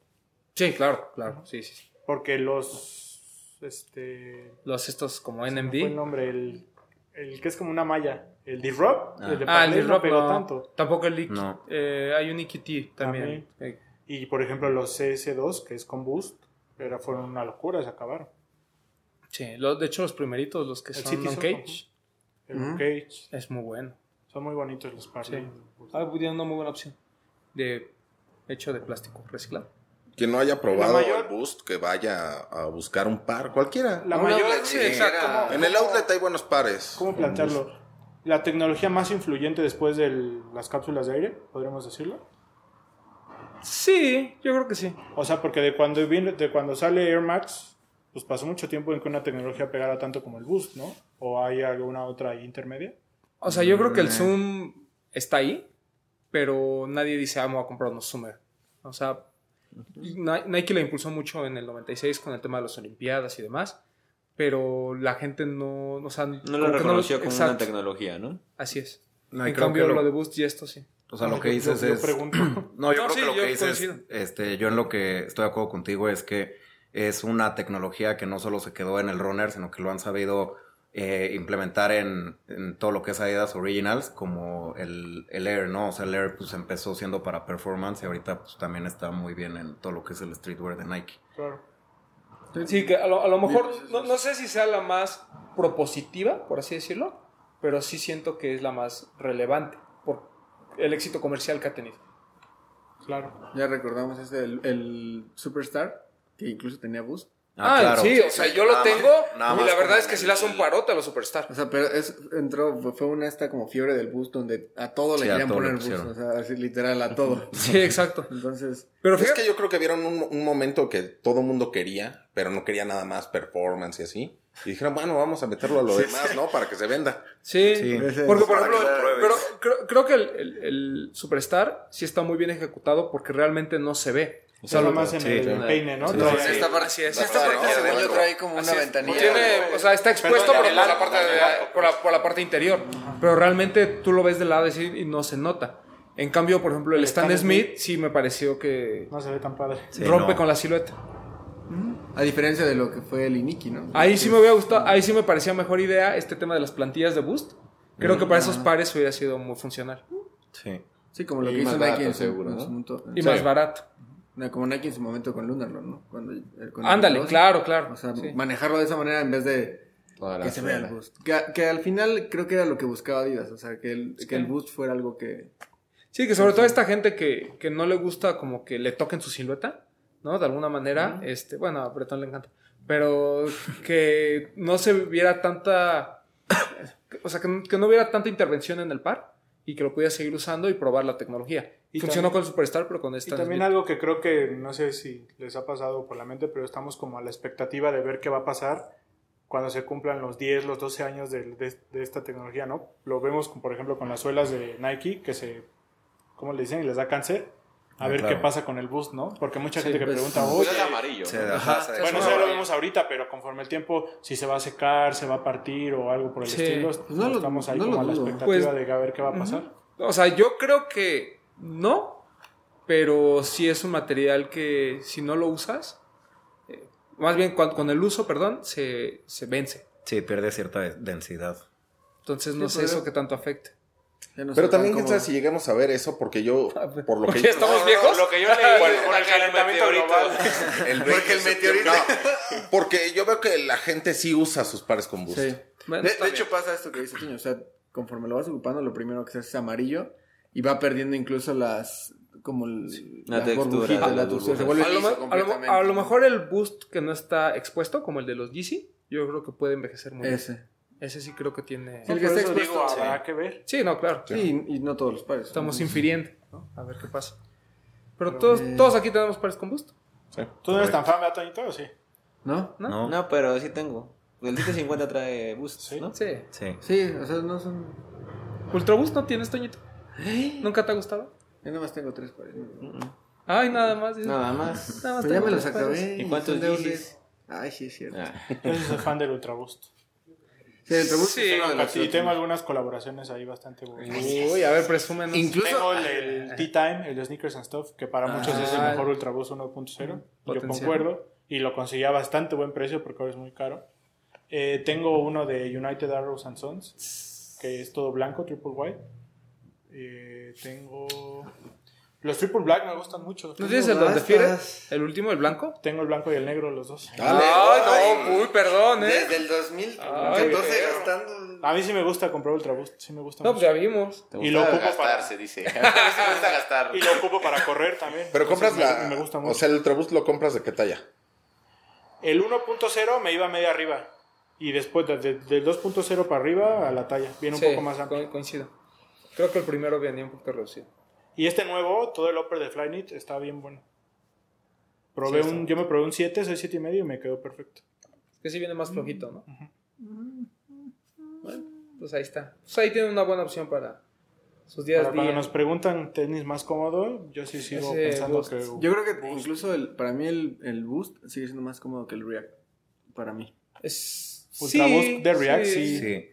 Sí, claro, claro, sí, sí. sí. Porque los, este, Los estos como fue el NMD. nombre, el, el que es como una malla, el D-Rock, Ah. el de Ah, el Parley de no pegó no, tanto. tampoco el Liquid. No. Eh, hay un EQT también. Eh, Y por ejemplo los CS2, que es con Boost, era, fueron una locura, se acabaron. sí, lo- de hecho los primeritos, los que El son City non son- cage, El. Cage, es muy bueno. son muy bonitos los Parley. Sí. Ah, tiene una muy buena opción. De hecho de plástico reciclado. Quien no haya probado mayor- el Boost, que vaya a buscar un par, cualquiera. La mayor, outlet, sí, sí, exacto. En el outlet hay buenos pares. ¿Cómo plantearlo? La tecnología más influyente después de las cápsulas de aire, podríamos decirlo. Sí, yo creo que sí. O sea, porque de cuando viene, de cuando sale Air Max, pues pasó mucho tiempo en que una tecnología pegara tanto como el Boost, ¿no? ¿O hay alguna otra ahí intermedia? O sea, yo creo que el Mm. Zoom está ahí, pero nadie dice, ah, voy a comprar unos Zoomer. O sea, Ni- Nike la impulsó mucho en el 96 con el tema de las Olimpiadas y demás, pero la gente no, o sea, No que reconoció como una tecnología, ¿no? Así es. No, en cambio, lo... lo- de Boost y esto sí. O sea, lo que Yo- dices yo es... pregunto. No, yo No, creo sí, que lo yo que dices, este, yo en lo que estoy de acuerdo contigo es que es una tecnología que no solo se quedó en el runner, sino que lo han sabido eh, implementar en, en todo lo que es Adidas Originals, como el, el Air, ¿no? O sea, el Air pues empezó siendo para performance y ahorita pues también está muy bien en todo lo que es el streetwear de Nike. Claro. Sí, que a lo, a lo mejor, no, no sé si sea la más propositiva, por así decirlo, pero sí siento que es la más relevante por el éxito comercial que ha tenido. Claro. Ya recordamos ese, el, el Superstar, que incluso tenía boost. Ah, sí, o sea, yo lo Nada más- tengo nada y más la verdad es que sí le hace el- un parote a los Superstar. O sea, pero es, entró, fue una esta como fiebre del boost donde a todo le Sí, querían todo poner boost. pusieron. O sea, así literal a todo. Sí, exacto. Entonces, Pero es fíjate, que yo creo que vieron un, un momento que todo el mundo quería, pero no quería nada más performance y así. Y dijeron, bueno, vamos a meterlo a lo demás, ¿no? Para que se venda. sí, Sí. Porque por ejemplo, pero creo, creo que el, el- el Superstar sí está muy bien ejecutado porque realmente no se ve. O sea, lo- más en sí, el sí. peine, ¿no? Sí, sí, esta parte, es. esta parte parte según yo trae como una es. ventanilla. Tiene, o sea, está expuesto Perdón, por, la parte de- por, la, por la parte interior. Pero realmente tú lo ves de lado y sí- y no se nota. En cambio, por ejemplo, el, El Stan Stan Smith sí me pareció que No se ve tan padre. Sí, rompe no. con la silueta. A diferencia de lo que fue el Iniki, ¿no? Ahí sí me hubiera gustado, ahí sí me parecía mejor idea este tema de las plantillas de boost. Creo que para esos pares hubiera sido muy funcional. Sí. Sí, como lo Y que hizo Nike en seguro, ¿no? Y Sí. más barato. No, Como Nike en su momento con Lunarlon, ¿no? Cuando, Ándale, claro, claro. O sea, Sí. manejarlo de esa manera en vez de que se vea el boost. Que, que al final creo que era lo que buscaba Adidas. O sea, que el, que el boost fuera algo que... Sí, que sobre todo esta gente que, que no le gusta como que le toquen su silueta, ¿no? De alguna manera, este, bueno, a Bretón le encanta, pero que no se viera tanta, o sea, que, no- que no hubiera tanta intervención en el par y que lo pudiera seguir usando y probar la tecnología. Y Funcionó también- con el Superstar, pero con Y esta... también algo que creo que no sé si les ha pasado por la mente, pero estamos como a la expectativa de ver qué va a pasar cuando se cumplan los 10, los 12 años de, de- de esta tecnología, ¿no? Lo vemos, con, por ejemplo, con las suelas de Nike, que se, ¿cómo le dicen? Y les da cáncer. A ver claro. qué pasa con el boost, ¿no? Porque mucha gente que pues, pregunta, Pues oye, es amarillo. Se- ¿no? ajá, se- bueno, eso ya lo vemos ahorita, pero conforme el tiempo, si se va a secar, se va a partir o algo por el Sí. estilo, no lo- estamos ahí no como a la expectativa Pues, de a ver qué va a pasar. O sea, yo creo que no, pero sí es un material que si no lo usas, eh, más bien con, con el uso, perdón, se, se vence. Sí, pierde cierta de- densidad. Entonces no Sí, sé pero- eso que tanto afecte. No Pero también cómo- si llegamos a ver eso, porque yo, por lo que ¿Porque yo... estamos viejos? Lo que yo leí Por- el que calentamiento global. El Porque el meteorito- No, porque yo veo que la gente sí usa sus pares con boost. Sí. Bueno, de hecho pasa esto que dice Tiño, o sea, conforme lo vas ocupando, lo primero que se hace es amarillo y va perdiendo incluso las como el, La textura, la textura, se burbujas. vuelve a, lo, liso me- a lo- completamente. a lo mejor el boost que no está expuesto, como el de los Yeezy, yo creo que puede envejecer muy bien. Ese. Sí creo que tiene... Sí, el que está expuesto, digo, sí. habrá que ver. Sí, no, claro. Sí, y, y no todos los pares. Estamos infiriendo, ¿no? A ver qué pasa. Pero, Pero, todos, eh, todos aquí tenemos pares con boost. ¿Tú no eres tan fan, ¿verdad, Toñito? ¿O sí? ¿No? ¿No? ¿No? No, pero sí tengo. El 750 trae boost, Sí. ¿no? Sí. Sí. Sí, o sea, no son... ¿Ultra boost no tienes, Toñito? ¿Nunca te ha gustado? Yo nada más tengo tres pares. ¿no? Mm, Ay, nada más. dices. Nada más. Nada más Pero ya me los acabé. ¿Y cuántos de de- Ay, sí, es cierto. Ah. Yo soy fan del Ultra Boost. Sí, Sí, Y tengo algunas colaboraciones ahí bastante buenas. Uy, a ver, presúmenos. Incluso... Tengo el, el Tea Time, el de Sneakers and Stuff, que para muchos es el Ah. mejor Ultra Boost 1.0. Yo Potencial. concuerdo. Y lo conseguía a bastante buen precio porque ahora es muy caro. Eh, tengo uno de United Arrows and Sons, que es todo blanco, triple white. Eh, tengo... Los triple black me gustan mucho. ¿No tienes el donde bastas. fiere? ¿El último, el blanco? Tengo el blanco y el negro, los dos. Dale. Ay, no, uy, perdón, ¿eh? Desde el 2014 gastando... A mí sí me gusta comprar Ultra Boost, sí me gusta No, pues mucho. ya vimos. Te Y lo ocupo gastar, para- se dice. A mí sí me gusta gastar. Y lo ocupo para correr también. Pero compras la... Me, me gusta mucho. O sea, el Ultraboost lo compras de qué talla. el 1.0 me iba media arriba. Y después, de- de- del 2.0 para arriba, a la talla. Viene un Sí, poco más amplio. co- coincido. Creo que el primero venía un poquito reducido. Y este nuevo, todo el upper de Flyknit, está bien bueno. Probé Sí, un, yo me probé un 7, soy 7 y medio y me quedó perfecto. Es que sí viene más flojito, ¿no? Bueno, pues ahí está. Pues ahí tienen una buena opción para sus días Para cuando día. nos preguntan tenis más cómodo, yo sí sigo Ese pensando Boost. que... Yo creo que incluso el, para mí el, el Boost sigue siendo más cómodo que el React. Para mí. Es... Ultra sí, Boost de React, sí. Sí.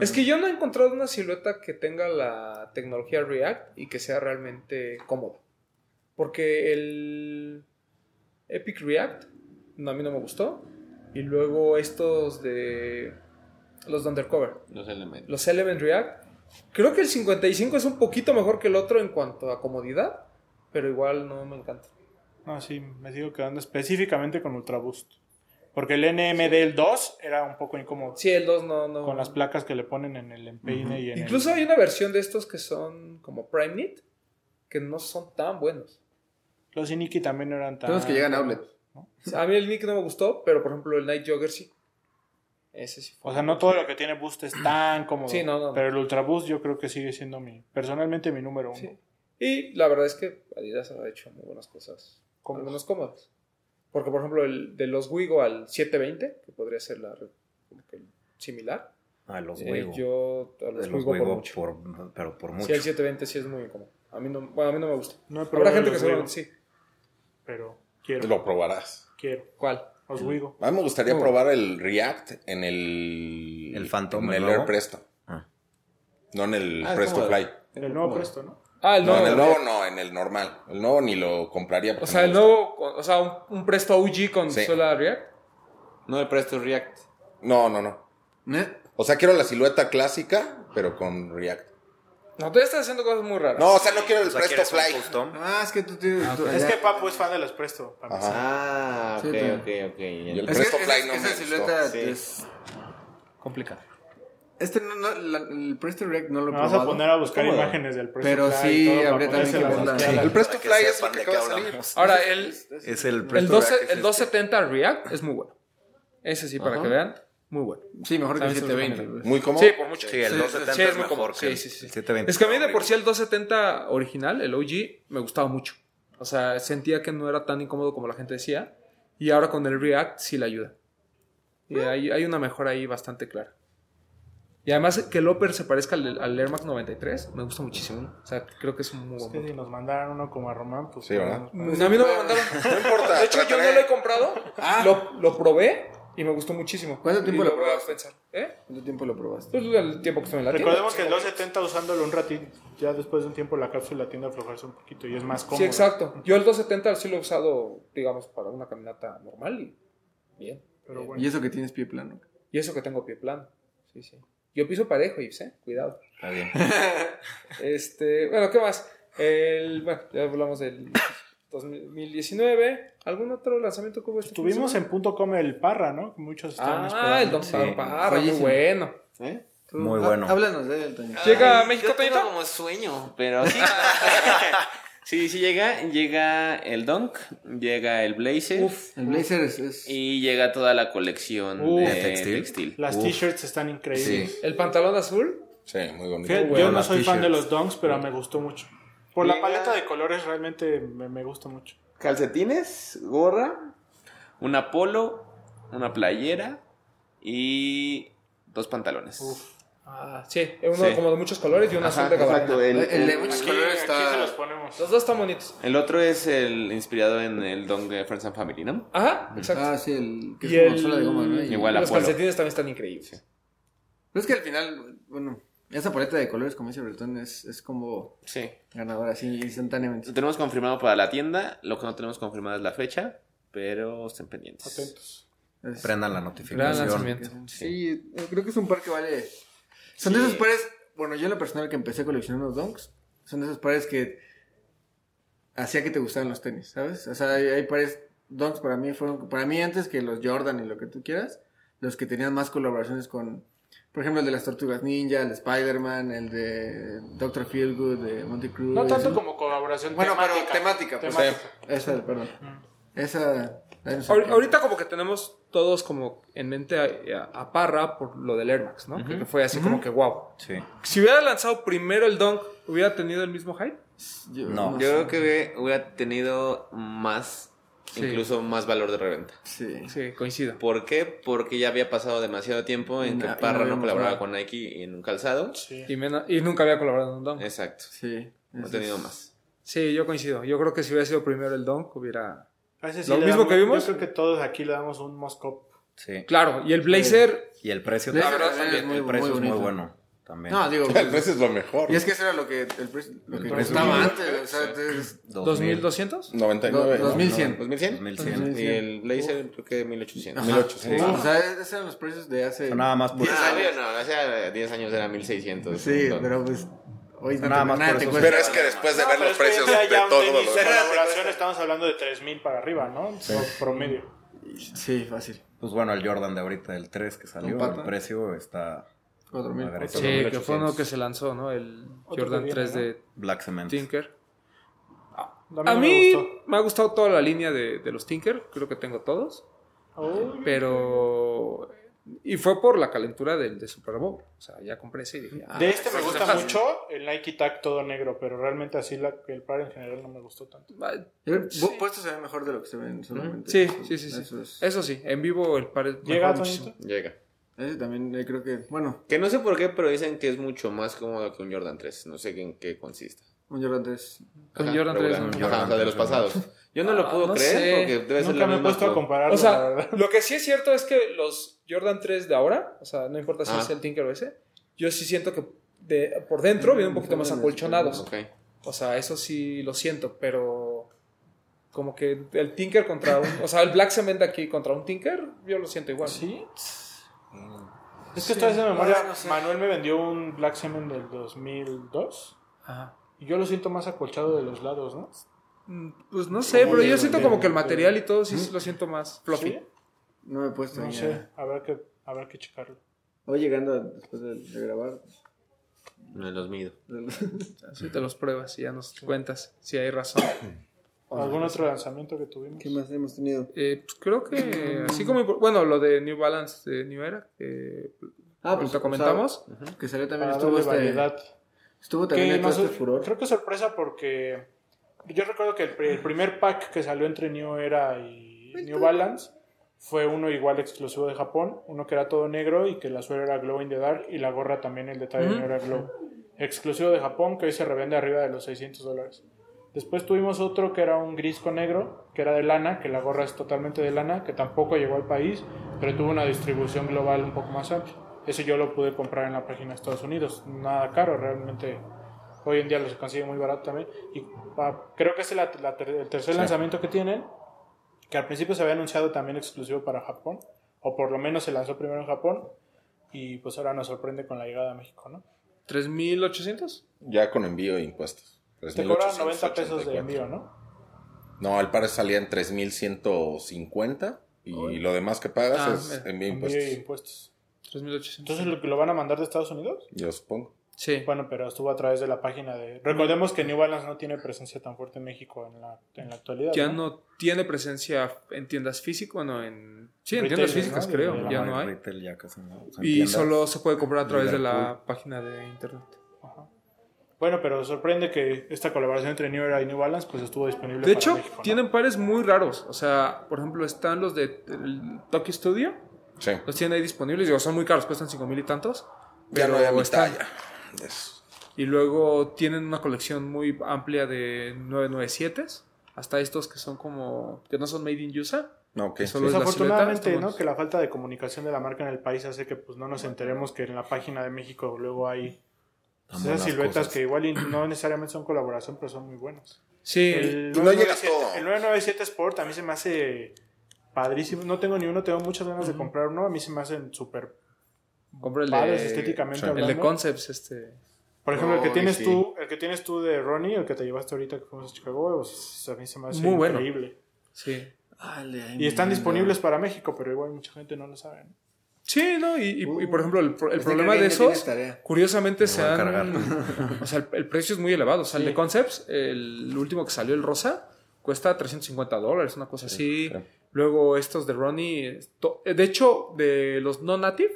Es que yo no he encontrado una silueta que tenga la tecnología React y que sea realmente cómoda. Porque el Epic React no, a mí no me gustó. Y luego estos de los de Undercover. Los elementos. Los Element React. Creo que el 55 es un poquito mejor que el otro en cuanto a comodidad. Pero igual no me encanta. No, sí, me sigo quedando específicamente con Ultra Boost. Porque el NMD del 2 era un poco incómodo. Sí, el 2 no... no Con las placas que le ponen en el empeine y en Incluso el... hay una versión de estos que son como Prime Knit. Que no son tan buenos. Los Iniki también no eran tan... Son los que llegan a outlet. A mí el Nick no me gustó, pero por ejemplo el Night Jogger sí. Ese sí fue. O sea, no todo lo que tiene Boost es tan cómodo. Sí, no, no, no. Pero el Ultra Boost yo creo que sigue siendo mi... Personalmente mi número uno. Sí. Y la verdad es que Adidas ha hecho muy buenas cosas. Cómodos. Algunos cómodos. Porque por ejemplo el de los Wigo al 720, que podría ser la como que similar. A los eh, Wigo. yo a los, De los Wigo por Wigo mucho. por- pero por mucho. Sí, el 720 sí es muy incómodo. A mí no, bueno, a mí no me gusta. No Habrá gente que seguramente sí. Pero quiero, Lo probarás. quiero. ¿Cuál? Los Wigo. A mí me gustaría probar el React en el... El Phantom, En ¿el? Air Presto. Ah. No en el Ah, Presto. Fly. El nuevo Presto, ¿no? Ah, el No, nuevo. en el nuevo no, en el normal. El nuevo ni lo compraría. O sea, el nuevo, o sea, un, un Presto OG con Sí. suela React. No el Presto React. No, no, no. ¿Eh? O sea, quiero la silueta clásica, pero con React. No, tú estás haciendo cosas muy raras. No, o sea, no quiero el O sea, Presto ¿quieres un Fly. Ah, es que tú tienes... tú- Es ya- que Papu es fan de los Presto. para. Ah, ok, Sí, ok, ok. Y el Es Presto que Fly esa, no me esa gustó. silueta Sí. es... Este no, no, la- el Presto React no lo he Me vas a probado. poner a buscar ¿Cómo? imágenes del Presto Pero Fly sí, todo para habría también que Sí. El Presto Para que Fly es el que acaba de salir. Ahora, el, Es el el, Presto 12, React, es el este. 270 React es muy bueno. Ese sí, para Ajá. que vean, muy bueno. Sí, mejor que el ¿Sabes? 720. güey. Muy cómodo. Sí, por mucho. Sí, el Sí, 270 sí, es muy mejor que el Sí, sí, sí. 720. Es que a mí de por sí el 270 original, el OG, me gustaba mucho. O sea, sentía que no era tan incómodo como la gente decía. Y ahora con el React sí le ayuda. Y hay, hay una mejora ahí bastante clara. Y además que el Upper se parezca al, al Air Max 93, me gusta muchísimo. O sea, creo que es un muy Es buen que si nos mandaran uno como a Román, pues... Sí, ¿verdad? Mm, A mí no me mandaron. No importa. De hecho, yo no lo he comprado. Lo, lo probé y me gustó muchísimo. ¿Cuánto tiempo Y lo a probaste? ¿Eh? ¿Cuánto tiempo lo probaste? Pues el tiempo que estuve en la tienda. Recordemos que el 270 usándolo un ratito, ya después de un tiempo la cápsula tiende a aflojarse un poquito y es más cómodo. Sí, exacto. Yo el 270 sí lo he usado, digamos, para una caminata normal y bien. Pero bueno. Y eso que tienes pie plano. Y eso que tengo pie plano. Sí, sí. Yo piso parejo, Yves, ¿eh? Cuidado. Está bien. Este, bueno, ¿qué más? El, bueno, ya hablamos del 2019. ¿Algún otro lanzamiento que hubo este semana? en punto com el Parra, ¿no? Muchos estaban esperando. Ah, el Don Sí. Parra, muy bueno. ¿Eh? Tú, Muy bueno. Háblanos de él, Toño. ¿Llega a México, yo tengo como sueño, pero sí. sí, sí llega. Llega el Dunk, llega el Blazer Uf. El Blazer es... es- y llega toda la colección Uf. de ¿De textil? textil. Las Uf. t-shirts están increíbles. Sí. El pantalón azul. Sí, muy bonito. Fíjate, bueno, yo no soy fan de los donks, pero me gustó mucho. Por la paleta de colores realmente me, me gusta mucho. Calcetines, gorra, una polo, una playera y dos pantalones. Ah, sí, uno Sí. como de muchos colores y uno Ajá, azul de exacto. El, El de muchos Aquí, colores aquí está... se los ponemos. Los dos están bonitos. el otro es el inspirado en el Dunk de Friends and Family, ¿no? Ajá, exacto. Ah, sí, el que Y es el- suela de goma, ¿no? Y- Igual. los Apolo. calcetines también están increíbles. Pero es que al final, bueno, esa paleta de colores, como dice Bretón, es, es como Sí. ganadora, así, instantáneamente. Lo tenemos confirmado para la tienda. Lo que no tenemos confirmado es la fecha, pero estén pendientes. Atentos. Es- Prendan la Gran notificación. lanzamiento. Sí, eh, creo que es un par que vale. Son de esos pares. Bueno, yo en lo personal que empecé coleccionando donks, son de esos pares que hacía que te gustaran los tenis, ¿sabes? O sea, hay, hay pares donks para mí fueron, para mí antes que los Jordan y lo que tú quieras, los que tenían más colaboraciones con, por ejemplo, el de las Tortugas Ninja, el de Spider-Man, el de Doctor Feelgood, de Monty Cruz. No tanto como colaboración Bueno, pero temática. temática, pues, Temática. Esa, perdón. Esa. ahí no sé Ahor- qué. Ahorita como que tenemos todos como en mente a, a- a Parra por lo del Air Max, ¿no? Que fue así como que wow. Sí. Si hubiera lanzado primero el Dunk, ¿hubiera tenido el mismo hype? Yo No. Yo creo que hubiera tenido más Sí. incluso más valor de reventa. Sí. Sí, coincido. ¿Por qué? Porque ya había pasado demasiado tiempo en Y que no Parra no habíamos colaboraba con Nike en un calzado. Sí. Y, mena- y nunca había colaborado en un dunk. Exacto. Sí. No Eso tenido más. Sí, yo coincido. Yo creo que si hubiera sido primero el dunk, hubiera... Sí Lo mismo damos- que vimos. Yo creo que todos aquí le damos un Moscop. Sí. Claro, y el Blazer... Y el precio, Blazer también. muy- el precio muy es muy bueno. También. No, digo. El precio es lo mejor. Y es que eso era lo que el precio, lo que El costaba precio. antes. O sea, entonces, 2000. ¿2200? 99. Do- 2100. 2100. 2100. Y el Blazer creo que 1800. 1800. o sea, esos eran los precios de hace. Nada más por 10 Ah, años. no, hace 10 años era 1600. Sí, pero pues. Hoy no Nada más nada por te eso. cuesta. Pero es que después de No, ver los precios de todo lo colaboración estamos hablando de 3000 para arriba, ¿no? Pro- Promedio. Sí, fácil. Pues bueno, el Jordan de ahorita, el 3 que salió, el precio está 4000. Agradecido. Sí, que fue uno 1800. que se lanzó, ¿no? El Otro Jordan viene, 3 ¿no? de Black Cement. Tinker. A A no me mí me ha gustado toda la línea de, de los Tinker, creo que tengo todos, pero... Y fue por la calentura del de Super Bowl. O sea, ya compré ese y dije... ah, De este me pues, gusta está mucho el Nike Tag todo negro, pero realmente así la, el par en general no me gustó tanto. Puesto se ve mejor de lo que se ven solamente. Sí, sí, sí, sí. Eso es. Eso sí, en vivo el par es ¿Llega. Toñito? Llega. Ese también eh, creo que. Bueno, Que no sé por qué, pero dicen que es mucho más cómodo que un Jordan 3. No sé en qué consiste. un Jordan 3. Con Ajá, Jordan 3 regular. no. Ajá, o sea, de los pasados. Yo no lo Ah, puedo no creer sé. porque debe ser Nunca la me he puesto a co- compararlo, O la sea, verdad. lo que sí es cierto es que los Jordan 3 de ahora, o sea, no importa si Ah. es el Tinker o ese, yo sí siento que de, por dentro vienen un poquito más acolchonados. Ok. O sea, eso sí lo siento, pero como que el Tinker contra un... O sea, el Black Cement aquí contra un Tinker, yo lo siento igual. ¿Sí? Es que estoy haciendo memoria. Ah, no sé. Manuel me vendió un Black Cement del 2002 Ajá. y yo lo siento más acolchado de los lados, ¿no? Mm, Pues no sé, pero yo siento como que el material y todo sí ¿Mm? lo siento más fluffy. ¿Sí? No me he puesto No sé, a- habrá que, habrá que checarlo. Hoy llegando después de, de grabar. Me los mido. Así te los pruebas y ya nos cuentas si hay razón. ¿Algún otro lanzamiento que tuvimos? ¿Qué más hemos tenido? Eh, pues creo que así como... Bueno, lo de New Balance de New Era, que Ah, ahorita comentamos. o sea, que salió también. Estuvo este. variedad. Estuvo también Que este furor. Creo que sorpresa porque yo recuerdo que el, el primer pack que salió entre New Era y New Balance fue uno igual exclusivo de Japón, uno que era todo negro y que la suela era glow in the dark y la gorra también el detalle Ujú. no era glow. Exclusivo de Japón que hoy se revende arriba de los 600 dólares. Después tuvimos otro que era un gris con negro, que era de lana, que la gorra es totalmente de lana, que tampoco llegó al país, pero tuvo una distribución global un poco más amplia. Ese yo lo pude comprar en la página de Estados Unidos, nada caro, realmente hoy en día los consigue muy barato también. Y pa- creo que es la- la ter- el tercer lanzamiento que tienen, que al principio se había anunciado también exclusivo para Japón, o por lo menos se lanzó primero en Japón, y pues ahora nos sorprende con la llegada a México, ¿no? ¿3.800? Ya con envío e impuestos. Te cobran 90 pesos de 3,884. envío, ¿no? No, el par salía en 3.150 y lo demás que pagas Ah, es envío e impuestos. 3.800. Entonces, ¿lo, lo van a mandar de Estados Unidos? Yo supongo. Sí. Bueno, pero estuvo a través de la página de... Recordemos que New Balance no tiene presencia tan fuerte en México en la, en la actualidad. Ya ¿no? no tiene presencia en tiendas físicas, bueno, en... Sí, en tiendas físicas ¿no? creo, ya no hay. retail ya casi no. O sea, en Y solo se puede comprar a través de la página de internet. Ajá. Bueno, pero sorprende que esta colaboración entre New Era y New Balance pues estuvo disponible De para hecho, México, ¿no? tienen pares muy raros. O sea, por ejemplo, están los de Tokyo Studio. Sí. Los tienen ahí disponibles. Digo, son muy caros, cuestan 5 mil y tantos. Ya no hay a mi están. talla. Yes. Y luego tienen una colección muy amplia de 997 hasta estos que son como que no son made in USA. No, ok. Que solo sí. es la Desafortunadamente, silueta, ¿no? Que la falta de comunicación de la marca en el país hace que pues no nos enteremos que en la página de México luego hay pues, esas siluetas cosas. que igual no necesariamente son colaboración, pero son muy buenas. Sí, El Y no llega 997 todo. El 997 Sport a mí se me hace padrísimo. No tengo ni uno, tengo muchas ganas de comprar uno. A mí se me hacen súper compra el padres de, estéticamente sí. el de hablando. Concepts. Este. Por ejemplo, el que Ay, tienes sí. tú, el que tienes tú de Ronnie, el que te llevaste ahorita que fuimos a Chicago, pues, a mí se me hace Muy bueno. increíble. Sí. Dale, Y están disponibles para México, pero igual mucha gente no lo sabe. ¿no? Sí, ¿no? Y, y- y, por ejemplo, el, el problema de esos, curiosamente, se han. o sea, el, el precio es muy elevado. O sea, el de Concepts, el último que salió, el rosa, cuesta 350 dólares, una cosa así. sí. Luego estos de Ronnie. de hecho, de los no native,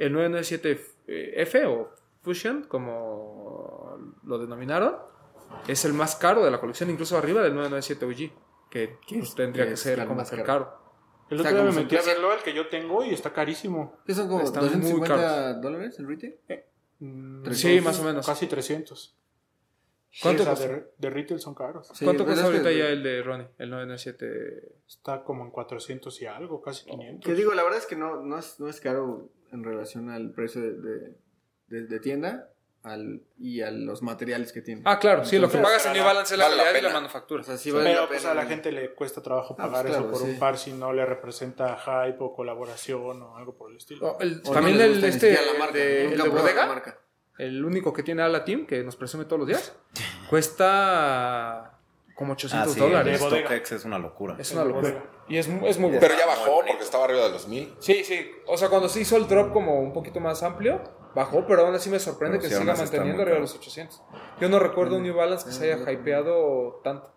el 997F o Fusion, como lo denominaron, es el más caro de la colección, incluso arriba del 997 OG. que tendría que ser como más caro. caro. El otro día me metí a verlo, el que yo tengo, y está carísimo. ¿Qué son como Están muy 250 dólares el retail? Mm, Sí, más o menos. Casi 300. ¿Cuánto Sí, o sea, cuesta? de, de retail son caros. Sí, ¿Cuánto cuesta que- ahorita ya el de Ronnie? El 997. Está como en 400 y algo, casi 500. Que digo, la verdad es que no, no, es, no es caro en relación al precio de, de, de- de tienda al, y a los materiales que tiene. Ah, claro, sí, lo que Entonces, pagas en New Balance es la calidad y la manufactura. O sea, sí vale Pero la pues a la gente le cuesta trabajo Ah, pues, pagar claro, eso por sí. un par si no le representa hype o colaboración o algo por el estilo. Oh, el- O también no el, este, la marca, de, el de bodega, marca. El único que tiene Ala Team, que nos presume todos los días, cuesta como 800 Ah, sí, dólares. el. StockX es una locura. Es una locura. Y es, es muy bueno. Pero ya bajó porque estaba arriba de los mil. Sí, sí. O sea, cuando se hizo el drop como un poquito más amplio, bajó, pero aún así me sorprende Pero que aún siga manteniendo arriba de los 800. Yo no recuerdo un New Balance que se haya hypeado tanto.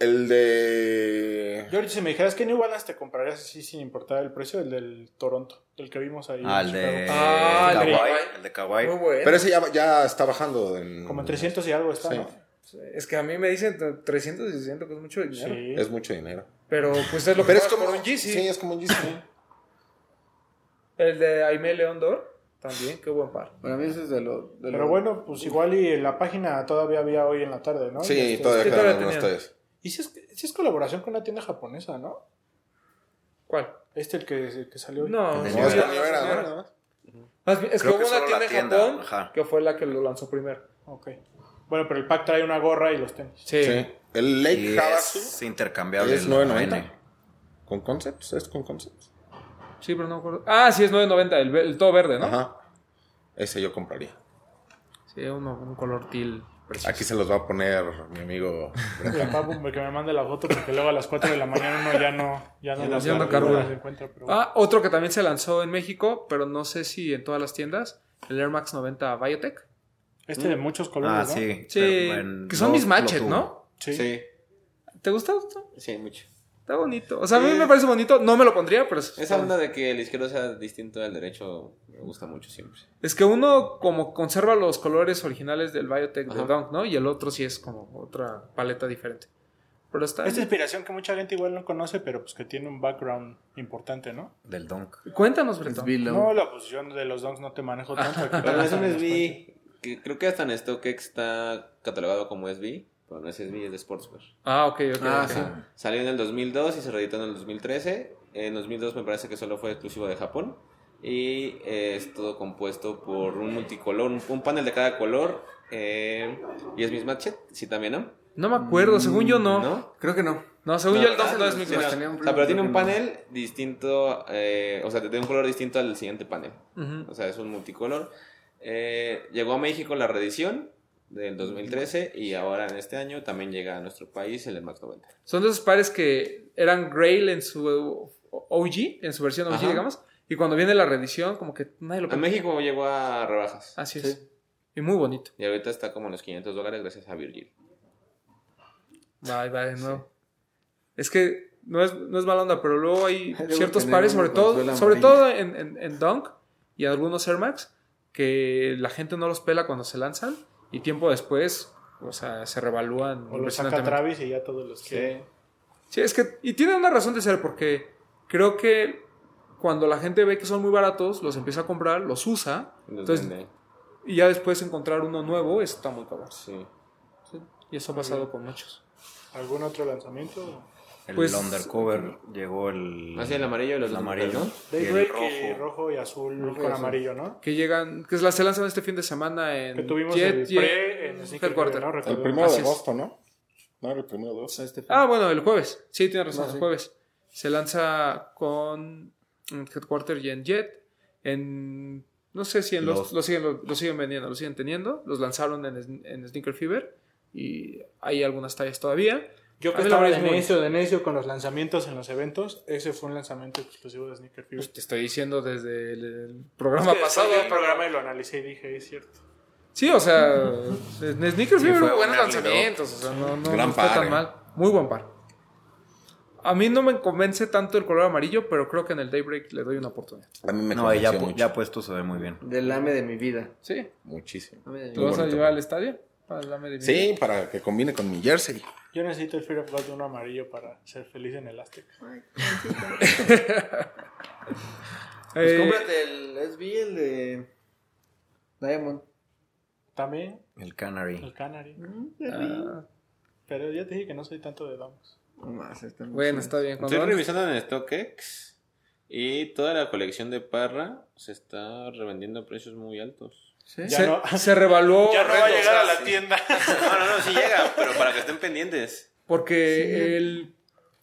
El de. George, si me dijeras que New Balance te comprarías así sin importar el precio, el del Toronto, el que vimos ahí. Ah, el de. Ah, el de Kawhi. Kawhi. El de Kawhi. Muy bueno. Pero ese ya, ya está bajando. En... Como en 300 y algo está, Sí. ¿no? Es que a mí me dicen 300 y siento que es mucho dinero. Sí. Es mucho dinero. Pero pues es lo que Pero es como por un Yeezy. Sí, es como un Yeezy. El de Aime León Dor, también, qué buen par. Para mí eso es de lo... de Pero lo- bueno, pues igual y en la página todavía había hoy en la tarde, ¿no? Sí, Este- todavía algunos tenía. todavía. Y si es, si es colaboración con una tienda japonesa, ¿no? ¿Cuál? Este el que, el que salió. No, no, No, es no, es Creo que que hubo una tienda la en tienda, Japón ajá. que fue la que lo lanzó primero. Ok. Bueno, pero el pack trae una gorra y los tenis. Sí. Sí. El Lake Y Havasu es intercambiable. es el 990. AN. ¿Con concepts? ¿Es con concepts? Sí, pero no me acuerdo. Ah, sí, es 990, el, todo verde, ¿no? Ajá. Ese yo compraría. Sí, uno, un color teal precioso. Aquí se los va a poner mi amigo. Pues, que me mande la foto porque luego a las 4 de la mañana uno ya no, ya no, Ya las no carga, las encuentra, pero bueno. Ah, otro que también se lanzó en México, pero no sé si en todas las tiendas, el Air Max 90 Biotech. Este de muchos colores, Ah, ¿no? sí. Sí, que son lo tuvo. ¿no? Sí. Sí, ¿Te gusta esto? sí, mucho. Está bonito. O sea, a mí me parece bonito. No me lo pondría, pero es, Esa onda de que el izquierdo sea distinto al derecho me gusta mucho siempre. es que uno como conserva los colores originales del Biotech de Ajá. Dunk, ¿no? Y el otro sí es como otra paleta diferente. Pero está... Esta inspiración que mucha gente igual no conoce, pero pues que tiene un background importante, ¿no? Del Donk. Cuéntanos. Below. No, la posición de los donks no te manejo tanto. Pero es un SB que creo que hasta en StockX está catalogado como SB, pero no es es de Sportswear. Ah, ok, ok. Ah, ok. sí. Salió en el 2002 y se reeditó en el 2013. En 2002 me parece que solo fue exclusivo de Japón. Y eh, es todo compuesto por un multicolor, un, un panel de cada color. eh, y es mismatched, sí también, ¿no? No me acuerdo, según yo no. Creo que no. según No, yo el ¿verdad? Dunk no es Sí, mi no. Tenía un O sea, pero tiene un panel distinto, eh, o sea, de un color distinto al siguiente panel. O sea, es un multicolor. Eh, llegó a México la reedición del 2013 y ahora en este año también llega a nuestro país el Max 90. Son de esos pares que eran Grail en su OG, en su versión OG, Ajá. digamos. Y cuando viene la reedición, como que nadie lo En compra. México llegó a rebajas. Así es. Y muy bonito. Y ahorita está como en los 500 dólares gracias a Virgil. Va, va de nuevo. Es que no es, no es mala onda, pero luego hay Debo ciertos pares, sobre todo, sobre todo en, en, en Dunk y algunos Air Max, que la gente no los pela cuando se lanzan y tiempo después, o sea, se revalúan O lo saca. Travis y ya todos los que... Sí, es que, y tiene una razón de ser, porque creo que cuando la gente ve que son muy baratos, los empieza a comprar, los usa, los entonces, vende. y ya después encontrar uno nuevo, está muy cabrón. Sí. Y eso ha pasado con muchos. ¿Algún otro lanzamiento? El Pues- undercover llegó el. Así el amarillo y los el amarillo. ¿no? Y el rojo. y rojo y azul Rojo y con azul. amarillo, ¿no? Que llegan, que la se lanzan este fin de semana en Que tuvimos Jet el y en pre en Sneaker Headquarter. ¿no? El primero de agosto, ¿no? No era el primero de agosto. Este Ah, bueno, el jueves. Sí, tiene razón, No, el sí. jueves. Se lanza con Headquarter y en Jet. En. No sé si en los, Los- lo, siguen, lo, lo siguen vendiendo, lo siguen teniendo. Los lanzaron en, en Sneaker Fever. Y hay algunas tallas todavía. Yo que estaba de necio, de necio con los lanzamientos en los eventos, ese fue un lanzamiento exclusivo de Sneaker Fever. Pues te estoy diciendo desde el, el programa pasado. Pasado el programa y lo analicé y dije, es cierto. Sí, o sea, Sneaker Sí, Fever fue hubo buenos lanzamientos. O sea, no, no, Gran no fue par, tan eh. mal. Muy buen par. A mí no me convence tanto el color amarillo, pero creo que en el Daybreak le doy una oportunidad. A mí me No, ya, mucho. ya puesto se ve muy bien. Del AME de mi vida. Sí. ¿Te Muy vas a llevar al estadio? Háblame de mí. Sí, para que combine con mi jersey. Yo necesito el Fear of God uno amarillo para ser feliz en el Azteca. Pues Eh, cómprate el SB, el de Diamond. También El Canary. el Canary. ah, Pero ya te dije que no soy tanto de damos. No más, está muy bueno, chido. está bien. Estoy revisando en StockX y toda la colección de Parra se está revendiendo a precios muy altos. ¿Sí? Ya se, no- se revaluó Ya no va a llegar a la tienda. No, no, no, sí llega, pero para que estén pendientes. Porque el,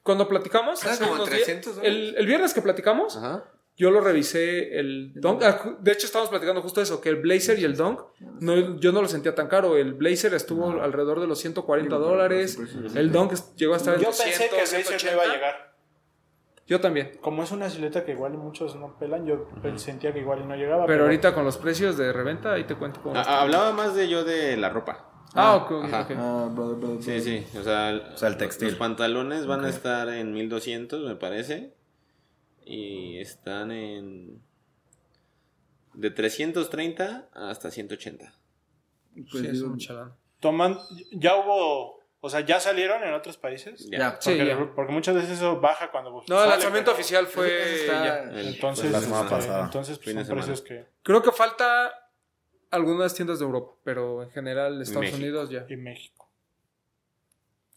cuando platicamos, hace como unos 300 días- el, el viernes que platicamos, Ajá. yo lo revisé el Dunk. ah, De hecho, estábamos platicando justo eso, que el Blazer y el Dunk, no, yo no lo sentía tan caro. El Blazer estuvo alrededor de los 140 dólares. El Dunk llegó a estar en Yo 200, pensé que el Blazer no 180. iba a llegar. Yo también. Como es una silueta que igual muchos no pelan, yo sentía que igual no llegaba. Pero ahorita con los precios de reventa, ahí te cuento cómo Ah. Hablaba más de yo de la ropa. Ah, ok, ok, Ajá. ok. Ah, Sí, sí, o sea, el, O sea, el textil. Los pantalones van a estar en 1200, me parece. Y están en. De 330 hasta 180. Pues Sí, es lana. Toman, ya hubo, o sea, ya salieron en otros países. Ya. Ya, Sí, porque, ya. porque muchas veces eso baja cuando No, sale, el lanzamiento pero- oficial fue está- ya. El- Entonces, la semana este, pasada. entonces pues, son precios que Creo que falta algunas tiendas de Europa, pero en general Estados México. Unidos ya. y México.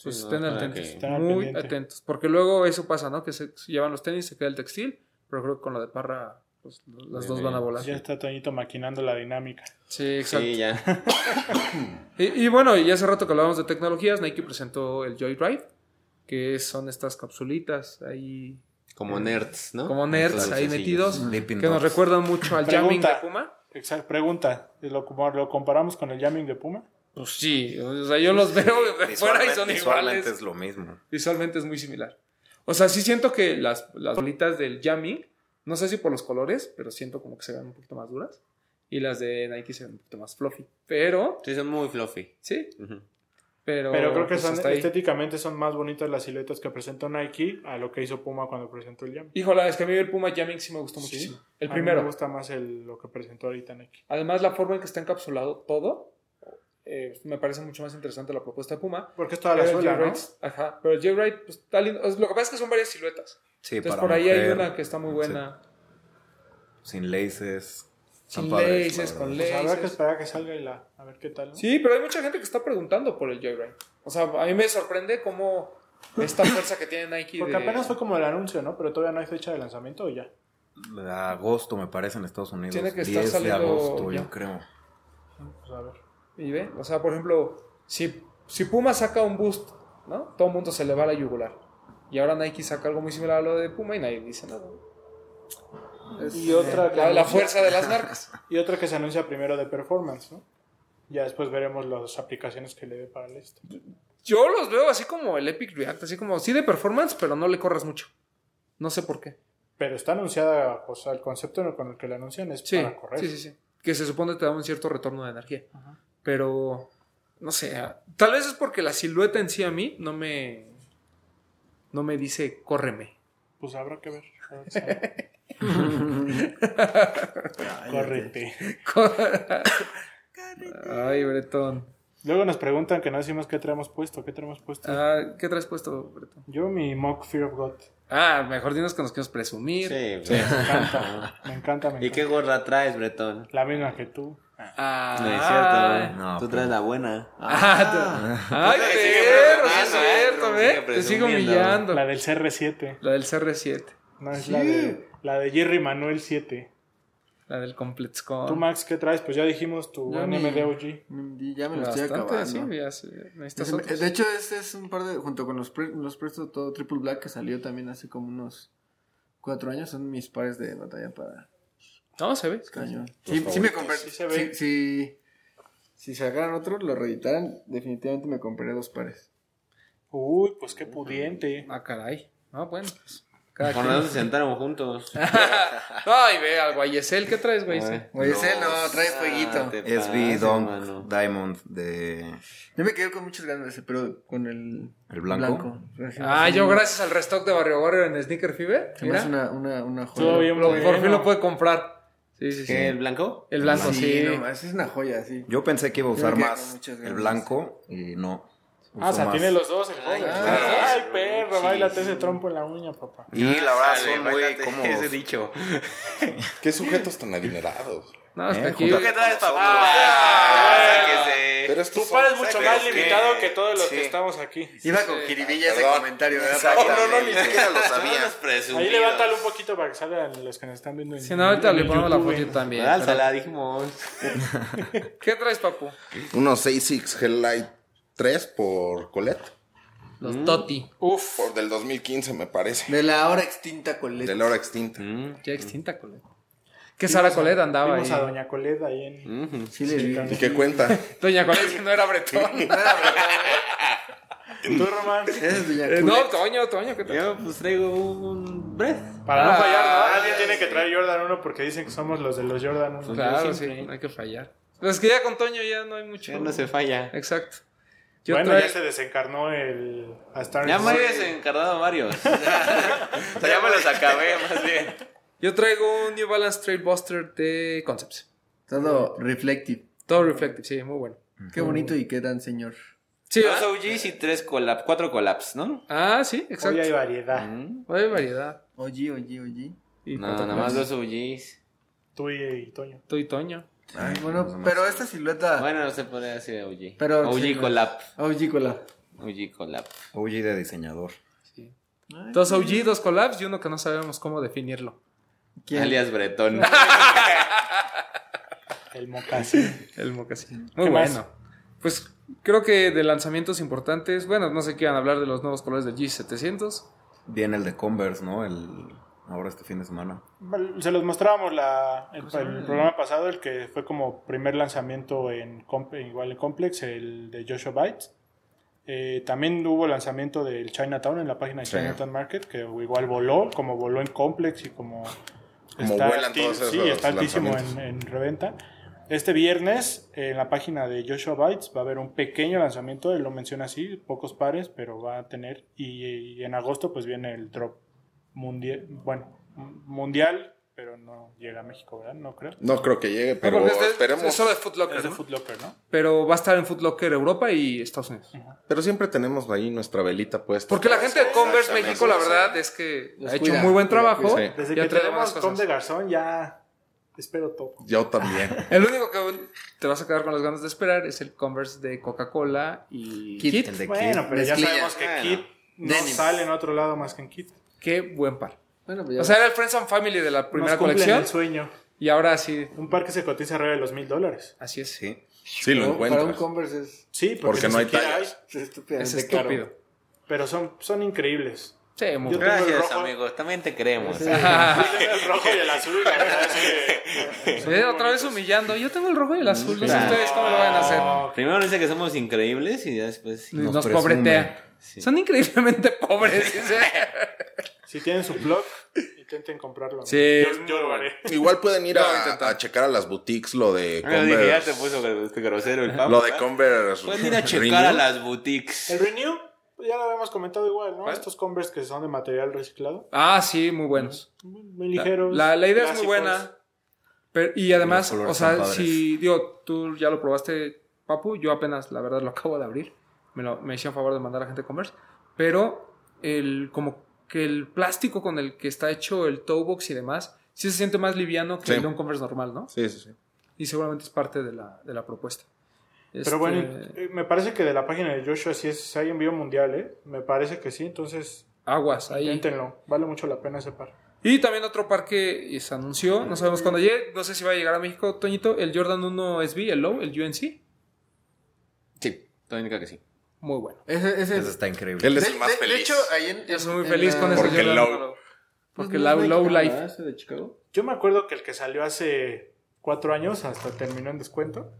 Pues Sí, estén atentos, que- muy atentos, porque luego eso pasa, ¿no? Que se llevan los tenis, se queda el textil, pero creo que con la de Parra pues, las Bien, dos van a volar. Ya está Toñito maquinando la dinámica. Sí, exacto. Sí, ya. Y, y bueno, y hace rato que hablábamos de tecnologías, Nike presentó el Joyride, que son estas capsulitas ahí Como nerds, ¿no? como nerds ahí metidos, Dipping que nos recuerdan mucho al jamming de Pregunta. Puma. Exacto. Pregunta, ¿lo, comparamos con el jamming de Puma? Pues sí, o sea, yo los veo de fuera y Visualmente, son visualmente iguales. es lo mismo. Visualmente es muy similar. O sea, sí siento que las, las bolitas del jamming, no sé si por los colores, pero siento como que se ven un poquito más duras. Y las de Nike se ven un poquito más fluffy. Pero, Sí, son muy fluffy. sí, pero. Pero creo que pues, son estéticamente son más bonitas las siluetas que presentó Nike a lo que hizo Puma cuando presentó el jamming. Híjole, es que a mí el Puma Jamming sí me gustó Sí. muchísimo. El A mí primero. me gusta más el, lo que presentó ahorita Nike. Además, la forma en que está encapsulado todo, eh, me parece mucho más interesante la propuesta de Puma. Porque es toda la suela, ¿no? Ajá, pero el Joyride, pues está lindo. O sea, Lo que pasa es que son varias siluetas. Sí, Entonces, para por ahí hay una que está muy buena. Sin laces. Sin padres, laces, la con verdad. Pues habrá que laces. esperar a que salga y la, a ver qué tal. ¿no? Sí, pero hay mucha gente que está preguntando por el Joyride. O sea, a mí me sorprende cómo esta fuerza que tiene Nike Porque de... apenas fue como el anuncio, ¿no? Pero todavía no hay fecha de lanzamiento o ya. De agosto, me parece, en Estados Unidos. Tiene que estar 10 de saliendo agosto, ya. yo creo. Pues a ver. Y ve, o sea, por ejemplo, si, si Puma saca un boost, ¿no? Todo el mundo se le va a la yugular. Y ahora Nike saca algo muy similar a lo de Puma y nadie dice nada. Y otra, que La, fuerza de las marcas. y otra que se anuncia primero de performance, ¿no? Ya después veremos las aplicaciones que le dé para el esto. Yo los veo así como el Epic React, así como sí de performance, pero no le corras mucho. No sé por qué. Pero está anunciada, o sea, el concepto con el que la anuncian es Sí, para correr. sí, sí, sí. Que se supone que te da un cierto retorno de energía. Pero, no sé, tal vez es porque la silueta en sí a mí no me, no me dice córreme. Pues habrá que ver. Córrete. Ay, Bretón. Luego nos preguntan que no decimos qué traemos puesto. ¿Qué traemos puesto? Ah, ¿Qué traes puesto, Bretón? Yo mi mock Fear of God. Ah, mejor dinos que nos queremos presumir. Sí, Me encanta. Me encanta, me ¿Y qué encanta. gorra traes, Bretón? La misma que tú. Ah, No es cierto, No, Tú pues. traes la buena. Ah, Ay, perro, sí es presumiendo, ¿eh? cierto, Te sigo humillando. La del CR7. La del CR7, No es la de la de Jerry Manuel 7. la del ComplexCon. Tú, Max, ¿qué traes? Pues ya dijimos tu NMD OG. Ya me lo estoy acabando. sí, ya me- otros. de hecho, este es un par de. Junto con los, pre- los Presto todo Triple Black que salió también hace como unos cuatro años. Son mis pares de batalla para No, se ve. cañón. Sí, sí me compré. Sí se ve. Si, sacaran otro, lo reeditaran, definitivamente me compraré dos pares. Uy, pues qué pudiente. Ah, caray. Ah, bueno, pues. Cada quien. razón se sentaron juntos. Ay, ve al Guayesel. ¿Qué traes, Guayesel? Oye, ese no, trae fueguito. te SB pases, Dunk mano. Diamond de. Yo me quedé con muchas ganas de ese, pero con el. ¿El blanco? Ah, yo gracias al restock de Barrio Barrio en Sneaker Fever. Mira. Mira, una, una, una joya. Lo- por fin lo puede comprar. Sí, sí, sí. ¿Qué, ¿El blanco? El blanco, sí. no más, es una joya, sí. Yo pensé que iba a usar Creo más el blanco y no. Ah, o sea, más. tiene los dos el Ay. Ay, perro, Sí, bailate sí. ese trompo en la uña, papá. Y la verdad son muy cómodos. Ese dicho. Qué sujetos tan adinerados. No, es que Eh, aquí. ¿Tú qué traes, papá? Ah, sáquese. Pero es Tu padre es mucho más limitado que todos los Sí. que estamos aquí. Iba con jiribilla ese Perdón. comentario, ¿verdad? No, no, no, ni siquiera lo sabía. Ahí levántalo un poquito para que salgan los que nos están viendo en Si no, ahorita le ponemos la en- también. Álzala, dijimos. ¿Qué traes, papu? Unos 6.6 Helllight 3 por Colette. Los Toti. Uf. Por del 2015, me parece. De la ahora extinta Colette. De la hora extinta. Ya extinta, Colette. Que Sara Colette andaba ahí. Vimos a Doña Colette ahí en... Sí, le vi. ¿Y qué cuenta? Doña Colette que no era bretón. ¿Tú, Román? Esa es Doña Eh, no, Toño, Toño, ¿qué? Yo pues traigo un breath. Para no Ah, fallar, ¿no? Alguien tiene que traer Jordan 1 porque dicen que somos los de los Jordan 1. Claro, sí, no hay que fallar. Pero es que ya con Toño ya no hay mucho. Ya no se falla. Exacto. Yo bueno, trae- ya se desencarnó el... A Star Ya me habías encargado varios. o sea, ya me los acabé, más bien. Yo traigo un New Balance Trailbuster de Concepts. Todo reflective. Todo reflective, sí, muy bueno. Qué bonito y qué tan señor. Sí, Dos. OGs y tres collabs, cuatro collabs, ¿no? Ah, sí, Hoy exacto. hay variedad. Mm. Hay variedad. Oye, oye, oye. Y No, nada más dos OGs. Tú y, y Toño. Tú y Toño. Ay, bueno, pero esta silueta. Bueno, no se puede decir OG. Pero- OG sí, collab. OG Colab. OG collab. OG de diseñador. Sí. Dos OG, dos collabs y uno que no sabemos cómo definirlo. ¿Quién? Alias Bretón. El mocasín. El mocasín. Muy bueno. Pues creo que de lanzamientos importantes, bueno, no sé qué iban a hablar de los nuevos colores del G700. Viene el de Converse, ¿no? El ahora este fin de semana. Se los mostrábamos la, el, el programa pasado, el que fue como primer lanzamiento en igual en Complex, el de Joshua Bytes. Eh, también hubo lanzamiento del Chinatown en la página de Sí. Chinatown Market, que igual voló, como voló en Complex y como... Como vuelan alti- todos esos Sí, está altísimo en, reventa. Este viernes en la página de Joshua Bytes va a haber un pequeño lanzamiento, él lo menciona así, pocos pares, pero va a tener. Y, y en agosto pues viene el drop mundial, bueno, mundial, pero no llega a México, ¿verdad? No creo. No creo que llegue, pero es de- esperemos. Es solo de Foot Locker, Es de ¿no? Foot Locker, ¿no? Pero va a estar en Foot Locker Europa y Estados Unidos. Pero siempre tenemos ahí nuestra velita puesta. Porque la gente de Converse. México, la verdad, es que ha hecho cuida, un muy buen trabajo. cuida, sí. Desde Ya que trae tenemos de. Garzón ya espero todo. Yo también. El único que te vas a quedar con las ganas de esperar es el Converse de Coca-Cola y Kit. Kit. El de Bueno, pero ya sabemos que Bueno. Kit no Denim. sale en otro lado más que en Kit. Qué buen par. Bueno, pues ya O sea, era el Friends and Family de la primera Nos colección. el sueño. Y ahora sí, Un par que se cotiza arriba de los mil dólares. así es. Sí. Sí, lo No, Para un encuentras. Converse es, Sí, porque, no hay tallas. es caro. estúpido. Pero son, son increíbles. Sí, muy Gracias, rojo. amigos. También te creemos. Sí. Yo tengo el rojo y el azul, la verdad es que... Sí, otra vez humillando. Yo tengo el rojo y el azul. No sé Claro. ustedes cómo lo van a hacer. No, Primero dice que somos increíbles y ya después... Nos, Nos pobretea. Sí. Son increíblemente pobres. dice. Si tienen su blog, intenten comprarlo. Sí. Yo, yo lo haré. Igual pueden ir a a, checar a las boutiques lo de Ah, dije, ya te Converse. puso este grosero el papo. Lo de. Converse. Pueden ir a checar Renew. a las boutiques. El Renew, pues ya lo habíamos comentado igual, ¿no? Estos Converse que son de material reciclado. Ah, sí, muy buenos. Muy ligeros. la- la idea es muy clásicos. buena. Pero- y además, o sea, si digo, tú ya lo probaste, Papu, yo apenas, la verdad, lo acabo de abrir. Me, lo, me hicieron favor de mandar a gente a Converse. Pero el, como que el plástico con el que está hecho el toe box y demás, sí se siente más liviano que Sí. el de un Converse normal, ¿no? Sí, sí, sí. Y seguramente es parte de la, de la propuesta. Pero Este, bueno, eh, me parece que de la página de Joshua sí es, hay envío mundial, ¿eh? Me parece que sí, entonces Aguas ahí. inténtenlo. Vale mucho la pena ese par. Y también otro par que se anunció, no sabemos cuándo llegue, no sé si va a llegar a México, Toñito, el Jordan 1 SB, el Low, el UNC. Sí, todo indica que sí. Muy bueno. Ese, ese, Eso está increíble. Él es de, el más de- de feliz. hecho, ahí en, Yo soy muy en feliz la- con ese Porque Jordan low. 1 Low. Porque low, no es low life. Ese de Chicago. Yo me acuerdo que el que salió hace cuatro años hasta terminó en descuento.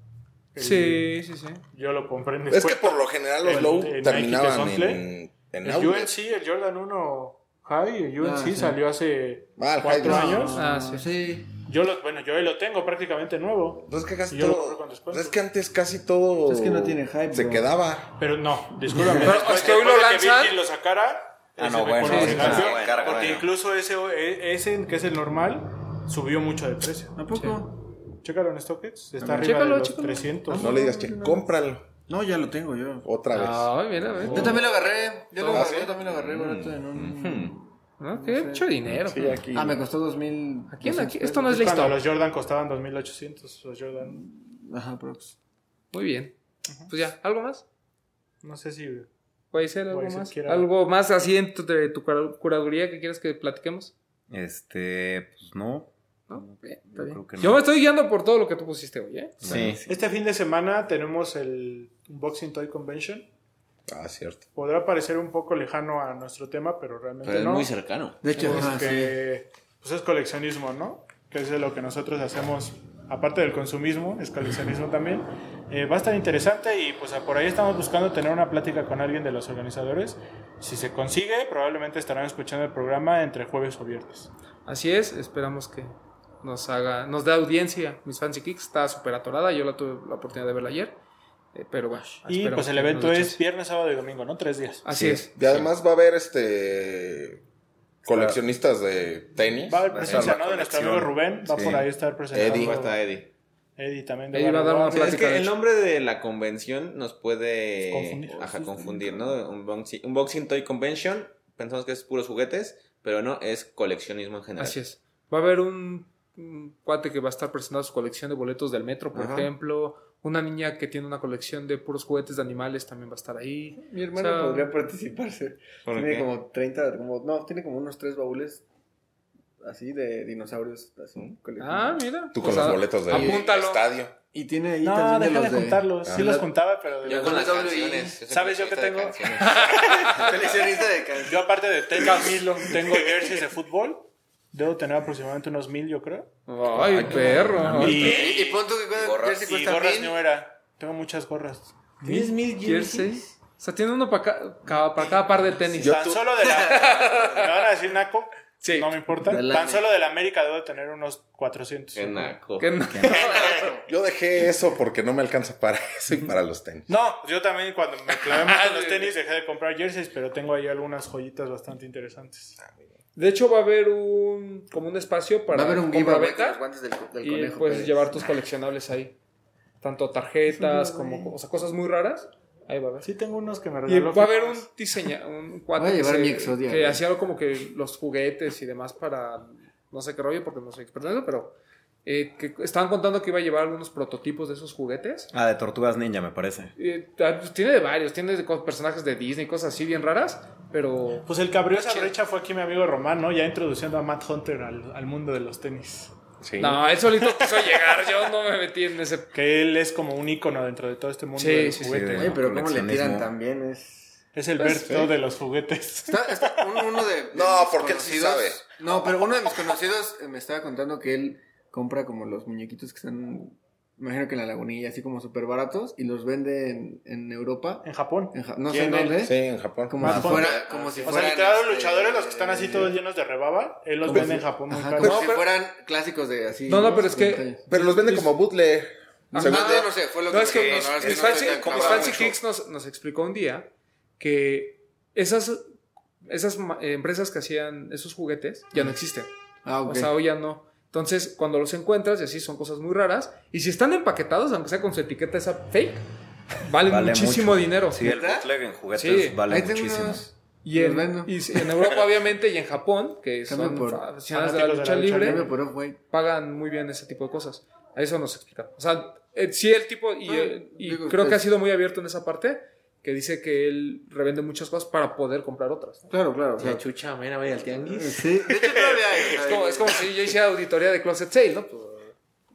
El- Sí, sí, sí. Yo lo compré en Es descuento. que por lo general los El- low el terminaban en, en El outlet. UNC, el Jordan 1 High, el UNC Ah, sí. salió hace Ah, cuatro no. años. Ah, sí. sí. Yo lo, bueno, yo lo tengo prácticamente nuevo. Pues es que casi todo. compré con descuento. Es que antes casi todo. Es que no tiene hype, Se bro. quedaba. Pero no, discúlpame. Pero después- es que hoy lo lanzan- Virgil lo sacara. Ah, no, bueno, sí, que sí, sí, bueno, porque bueno. incluso ese, e- ese que es el normal subió mucho de precio. ¿A poco? Chécalo en StockX, está arriba ver. de Chécalo, los chécalo. 300. No le digas que cómpralo No, ya lo tengo yo. otra vez. Ay, mira, ve. Yo también lo agarré. Yo, lo Ah, agarré, ¿sí? yo también lo agarré barato en un... ¿No? Qué mucho dinero. Sí, aquí. Ah, me costó 2000. Aquí, aquí, esto no es la Cuando historia. los Jordan costaban 2800, los Jordan. Ajá, prox. Muy bien. Pues ya, ¿algo más? No sé si. ¿Puede ser algo más? quiera- ¿Algo más así en tu, de tu cura- curaduría que quieras que platiquemos? Este, pues no. ¿No? Bien, está Yo bien. creo que no. Yo me estoy guiando por todo lo que tú pusiste hoy, ¿eh? Sí. Este fin de semana tenemos el Unboxing Toy Convention. Ah, cierto. Podrá parecer un poco lejano a nuestro tema, pero realmente Pero es no. muy cercano. De hecho, ajá, sí. Porque pues es coleccionismo, ¿no? Que es de lo que nosotros hacemos, aparte del consumismo, es coleccionismo también. Eh, va a estar interesante y pues por ahí estamos buscando tener una plática con alguien de los organizadores. Si se consigue, probablemente estarán escuchando el programa entre jueves o viernes. Así es, esperamos que nos haga, nos dé audiencia. Mis Fancy Kicks está súper atorada, yo la tuve la oportunidad de verla ayer. Eh, pero bueno, Y pues el evento es chance. viernes, sábado y domingo, ¿no? Tres días. Así Sí. es. Y además va a haber este coleccionistas de tenis. Va a haber Va presencia, ¿no? De nuestro amigo. Rubén, va Sí. por ahí a estar presentando. Eddie. Está Eddie. Eddie también. Eddie va a dar una. Es plática. que el nombre de la convención nos puede Confundir. Ajá, confundir, ¿no? Unboxing, Unboxing Toy Convention, pensamos que es puros juguetes, pero no, es coleccionismo en general. Así es. Va a haber un, un cuate que va a estar presentando su colección de boletos del metro, por Ajá. ejemplo. Una niña que tiene una colección de puros juguetes de animales también va a estar ahí. Mi hermano O sea, podría participarse. ¿Por Tiene qué? como 30, como, no, tiene como unos tres baúles así de dinosaurios. Así, Ah, mira. Tú O con sea, los boletos del Apúntalo. estadio. Y tiene ahí No, también deja de, los de... juntarlos. Sí Ah. los juntaba, pero de Yo con las canciones. ¿Sabes yo de tengo? canciones. Coleccionista de canciones. Yo aparte de tenis, tengo jerseys de fútbol. Debo tener aproximadamente unos mil, yo creo. Ay, perro. Y, Y, y pon tú que cuesta- Gorras. jersey y cuesta gorras mil. New Era. Tengo muchas gorras. ¿Tienes mil Jersey. O sea, tiene uno para cada, cada- para cada par de tenis. Yo Tan tu- solo de la... ¿Me van a decir Naco? Sí. No me importa. Tan solo de la América debo tener unos 400. Qué naco. Que no- Yo dejé eso porque no me alcanza para eso y para los tenis. No, yo también cuando me clavé más en los tenis dejé de comprar jerseys, pero tengo ahí algunas joyitas bastante interesantes. De hecho, va a haber un como un espacio para Va a haber un los guantes del, del y conejo. puedes Pérez. llevar tus coleccionables ahí. Tanto tarjetas como o sea, cosas muy raras. Ahí va a haber. Sí, tengo unos que me Y regaló. va a haber un diseña, un cuate Voy a que, se- mi Exodia, que güey. hacía algo como que los juguetes y demás para no sé qué rollo porque no soy experto en eso, pero eh, que estaban contando que iba a llevar algunos prototipos de esos juguetes. Ah, de Tortugas Ninja, me parece. Eh, ah, pues, tiene de varios, tiene de personajes de Disney, cosas así bien raras, pero Pues el que abrió esa brecha fue aquí mi amigo Román, ¿no? Ya introduciendo a Matt Hunter al, al mundo de los tenis. Sí. no, él solito quiso llegar, yo no me metí en ese Que él es como un ícono dentro de todo este mundo Sí, de los sí, sí. juguetes. Oye, pero cómo le tiran también es... Es el Pues, Berto de los juguetes. Está, está un- uno de, de No, porque él sí sabe. No, pero uno de mis conocidos eh, me estaba contando que él compra como los muñequitos que están, imagino que en la lagunilla, así como súper baratos, y los vende en, en Europa. En Japón. En Ja- no ¿Y sé en dónde. Sí, en Japón. Como Más si fondo. fuera, como si O sea, fueran. literal, los este, luchadores, los que están así todos llenos de rebaba, él los vende en Japón ajá, como No, si pero- fueran clásicos de así. No, no, pero es que- Detalles. Pero los venden como bootleg. Ah, Según- no, no sé, fue lo No, que es que no, es no Fancy, Fancy. Kicks nos, nos explicó un día que esas, esas ma- eh, empresas que hacían esos juguetes ya no existen. Ah, ok. O sea, hoy ya no. Entonces, cuando los encuentras, y así son cosas muy raras, y si están empaquetados, aunque sea con su etiqueta esa fake, valen Vale muchísimo mucho. dinero. Sí, el ¿Verdad? bootleg en juguetes Sí. vale muchísimo. unos- Y en, y en Europa, obviamente, y en Japón, que son por- aficionados de la lucha de la lucha libre, por pagan muy bien ese tipo de cosas. A eso nos explica. O sea, eh, sí, el tipo, y, Ah, eh, y digo, creo que pues- ha sido muy abierto en esa parte, que dice que él revende muchas cosas para poder comprar otras. ¿no? Claro, claro. La claro. chucha, ven a ver al tianguis. Sí, de hecho todavía hay. o sea, Es como, es como si yo hiciera auditoría de Closet Sale, ¿no? Pues,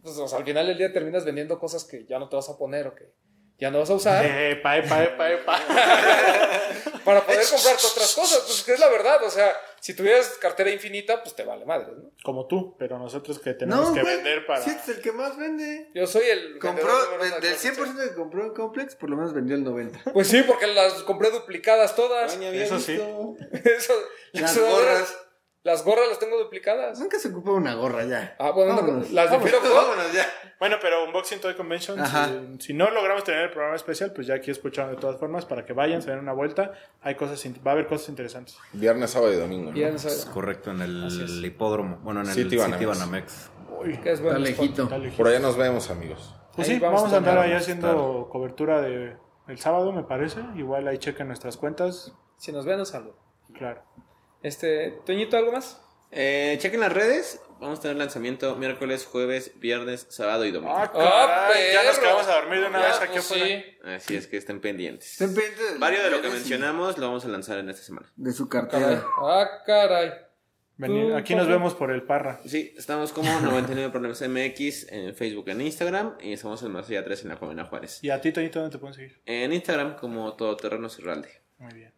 pues, o sea, al final del día terminas vendiendo cosas que ya no te vas a poner o que ya no vas a usar Epa, epa, epa, epa. para poder comprarte otras cosas. Pues que es la verdad, o sea, si tuvieras cartera infinita, pues te vale madre, ¿no? Como tú, pero nosotros que tenemos No, que güey, vender para... Sí, este es el que más vende. Yo soy el... Compró, vendedor del Closet 100% que compró en Complex, por lo menos vendió el 90. Sale. Pues sí, porque las compré duplicadas todas. Eso sí. Eso, Las eso- gorras. Las gorras las tengo duplicadas. Nunca se ocupa una gorra ya. Ah, bueno, no, Vámonos. las de Club. Vámonos ya. Bueno, pero Unboxing Toy Convention, si, si no logramos tener el programa especial, pues ya aquí escucharon de todas formas para que vayan, se den una vuelta. Hay cosas, va a haber cosas interesantes. Viernes, sábado y domingo. ¿no? No sabe- Es correcto, en el hipódromo. Bueno, en el City City Banamex. Banamex. Uy, que es bueno. Está lejito. está lejos. Por allá nos vemos, amigos. Pues Ahí sí, vamos vamos, a andar estar, ahí vamos a haciendo cobertura de el sábado, me parece. Igual ahí chequen nuestras cuentas. Si nos ven, nos saludan. Claro. Este, Toñito, ¿algo más? Eh, chequen las redes. Vamos a tener lanzamiento miércoles, jueves, viernes, sábado y domingo. Ah, Ah, caray, ya nos quedamos a dormir de una Ya, vez aquí pues afuera. sí. Así es que estén pendientes. Estén pendientes Varios de lo que mencionamos lo vamos a lanzar en esta semana. De su cartera. Ah, caray. Aquí nos vemos por el Parra. Sí, estamos como 99 Problemas MX en Facebook, en Instagram y estamos en Marsella 3 en la Juana Juárez. Y a ti, Toñito, ¿dónde te pueden seguir? En Instagram como Todoterreno Cerralde. Muy bien.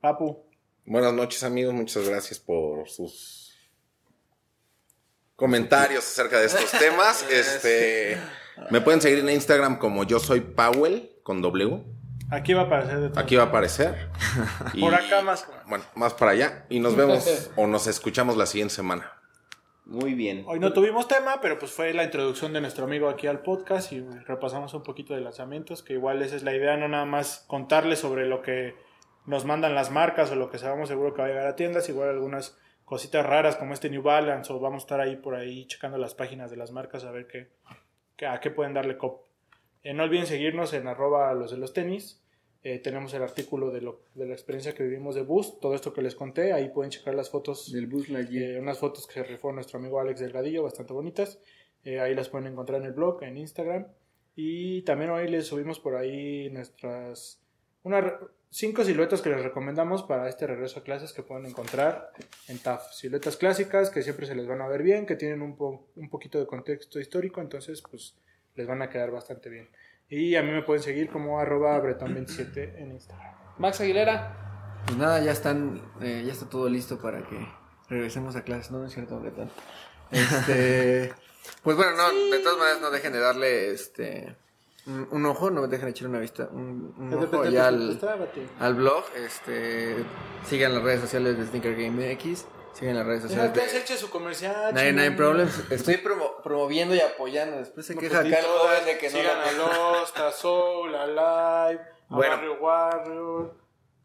Papu. Buenas noches, amigos. Muchas gracias por sus comentarios acerca de estos temas. Este, me pueden seguir en Instagram como yo soy Powell con W. Aquí va a aparecer de todo. Aquí va a aparecer. Y- Por acá más. Bueno, más para allá. Y nos vemos o nos escuchamos la siguiente semana. Muy bien. Hoy no tuvimos tema, pero pues fue la introducción de nuestro amigo aquí al podcast y repasamos un poquito de lanzamientos, que igual esa es la idea, no nada más contarles sobre lo que nos mandan las marcas o lo que sabemos seguro que va a llegar a tiendas, igual algunas cositas raras como este New Balance o vamos a estar ahí por ahí checando las páginas de las marcas a ver qué, qué- a qué pueden darle cop. Eh, no olviden seguirnos en arroba los de los tenis. Eh, tenemos el artículo de, lo, de la experiencia que vivimos de Boost, todo esto que les conté, ahí pueden checar las fotos Del bus eh, unas fotos que se rifó nuestro amigo Alex Delgadillo, bastante bonitas. Eh, ahí las pueden encontrar en el blog, en Instagram. Y también hoy les subimos por ahí nuestras unas re- cinco siluetas que les recomendamos para este regreso a clases que pueden encontrar en TAF. Siluetas clásicas que siempre se les van a ver bien, que tienen un, po- un poquito de contexto histórico, entonces pues les van a quedar bastante bien. Y a mí me pueden seguir como arroba bretón27 en Instagram. Max Aguilera. Pues nada, ya están, eh, ya está todo listo para que regresemos a clases. No, no es cierto, Bretón. Este, pues bueno, no, de todas maneras no dejen de darle este un, un ojo, no dejen de echar una vista, un, un ojo ya al, al blog, este, sigan las redes sociales de Sneaker Game MX, sigan las redes sociales de eche su comercial. 99 chingón. Problems. Estoy promo- promoviendo y apoyando. Después se No, queja pues, acá el joven de que no sigan lo- a Lost, a Soul, a Live, a Bueno. Barrio Warrior.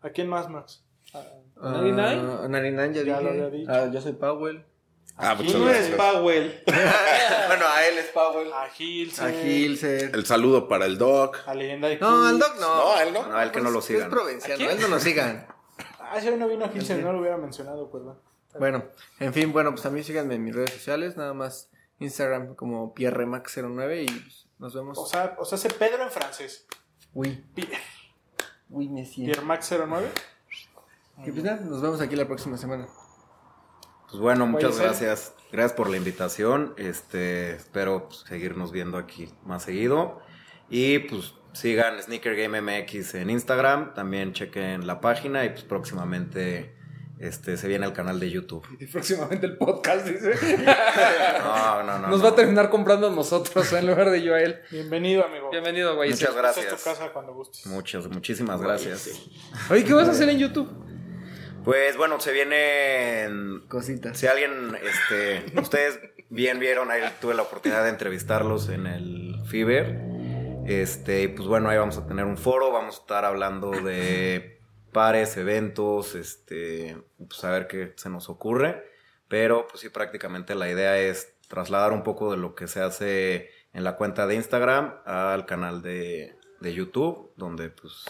¿A quién más, Max? Ah, 99? 99 ya, Ya lo dije. había dicho. Ah, yo soy Powell. Ah, muchas ¿Quién eres gracias. Powell? bueno, a él es Powell. A Hilse. A Hilser. El saludo para el Doc. A Leyenda de No, al Doc no. No, a él no. No, a él que no lo Es sigan. provinciano, a él no lo sigan. Ah, si hoy no vino Hilse, no lo hubiera mencionado, perdón. Bueno, en fin, bueno, pues también síganme en mis redes sociales, nada más Instagram como pierremax09 y pues, nos vemos. O sea, o sea, hace Pedro en francés. Uy, Pierre, uy, Messi. Pierre Max 09. Y pues nada, nos vemos aquí la próxima semana. Pues bueno, muchas ser. gracias. Gracias por la invitación. Este, espero pues, seguirnos viendo aquí más seguido. Y pues sigan Sneaker Game MX en Instagram. También chequen la página y pues próximamente este, se viene el canal de YouTube. Y próximamente el podcast, dice. No, no, no. Nos no. va a terminar comprando a nosotros en lugar de yo a él. Bienvenido, amigo. Bienvenido, güey. Muchas gracias. es tu casa cuando gustes. Muchas, muchísimas gracias. Oye, ¿qué vas a hacer en YouTube? Pues bueno, se vienen Cositas. Si alguien, este, ustedes bien vieron, ahí tuve la oportunidad de entrevistarlos en el Fiber. Este, y pues bueno, ahí vamos a tener un foro, vamos a estar hablando de pares, eventos, este, pues a ver qué se nos ocurre. Pero pues sí, prácticamente la idea es trasladar un poco de lo que se hace en la cuenta de Instagram al canal de, de YouTube, donde pues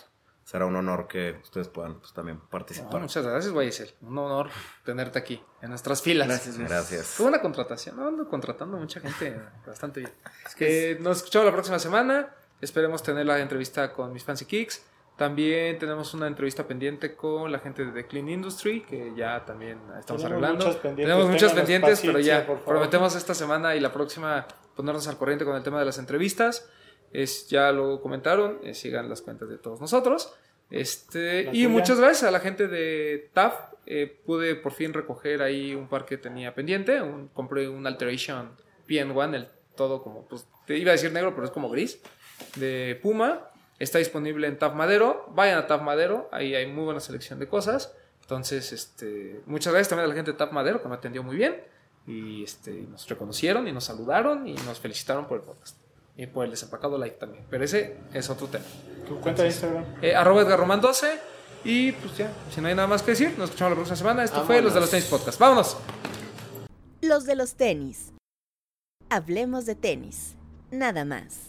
será un honor que ustedes puedan pues, también participar. muchas gracias, Guayesel. Un honor tenerte aquí, en nuestras filas. Gracias, Gracias. Fue una contratación. No, ando contratando mucha gente bastante bien. que nos escuchamos la próxima semana. Esperemos tener la entrevista con mis Fancy Kicks. También tenemos una entrevista pendiente con la gente de The Clean Industry, que ya también estamos Tenemos arreglando. muchas pendientes, tenemos muchas pendientes, pero ya prometemos esta semana y la próxima ponernos al corriente con el tema de las entrevistas. Es, ya lo comentaron, eh, sigan las cuentas de todos nosotros. Este, La y tuya. muchas gracias a la gente de TAF. Eh, pude por fin recoger ahí un par que tenía pendiente. Un- compré un Alteration PN1, el todo como, pues, te iba a decir negro, pero es como gris, de Puma. Está disponible en TAF Madero. Vayan a TAF Madero, ahí hay muy buena selección de cosas. Entonces, este, muchas gracias también a la gente de Tap Madero que me atendió muy bien. Y este, nos reconocieron y nos saludaron y nos felicitaron por el podcast. Y por el desempacado live también. Pero ese es otro tema. Tu cuenta de Instagram. Eh, arroba Edgar Román 12. Y pues ya, si no hay nada más que decir, nos escuchamos la próxima semana. Esto fue Los de los Tenis Podcast. ¡Vámonos! Los de los tenis. Hablemos de tenis. Nada más.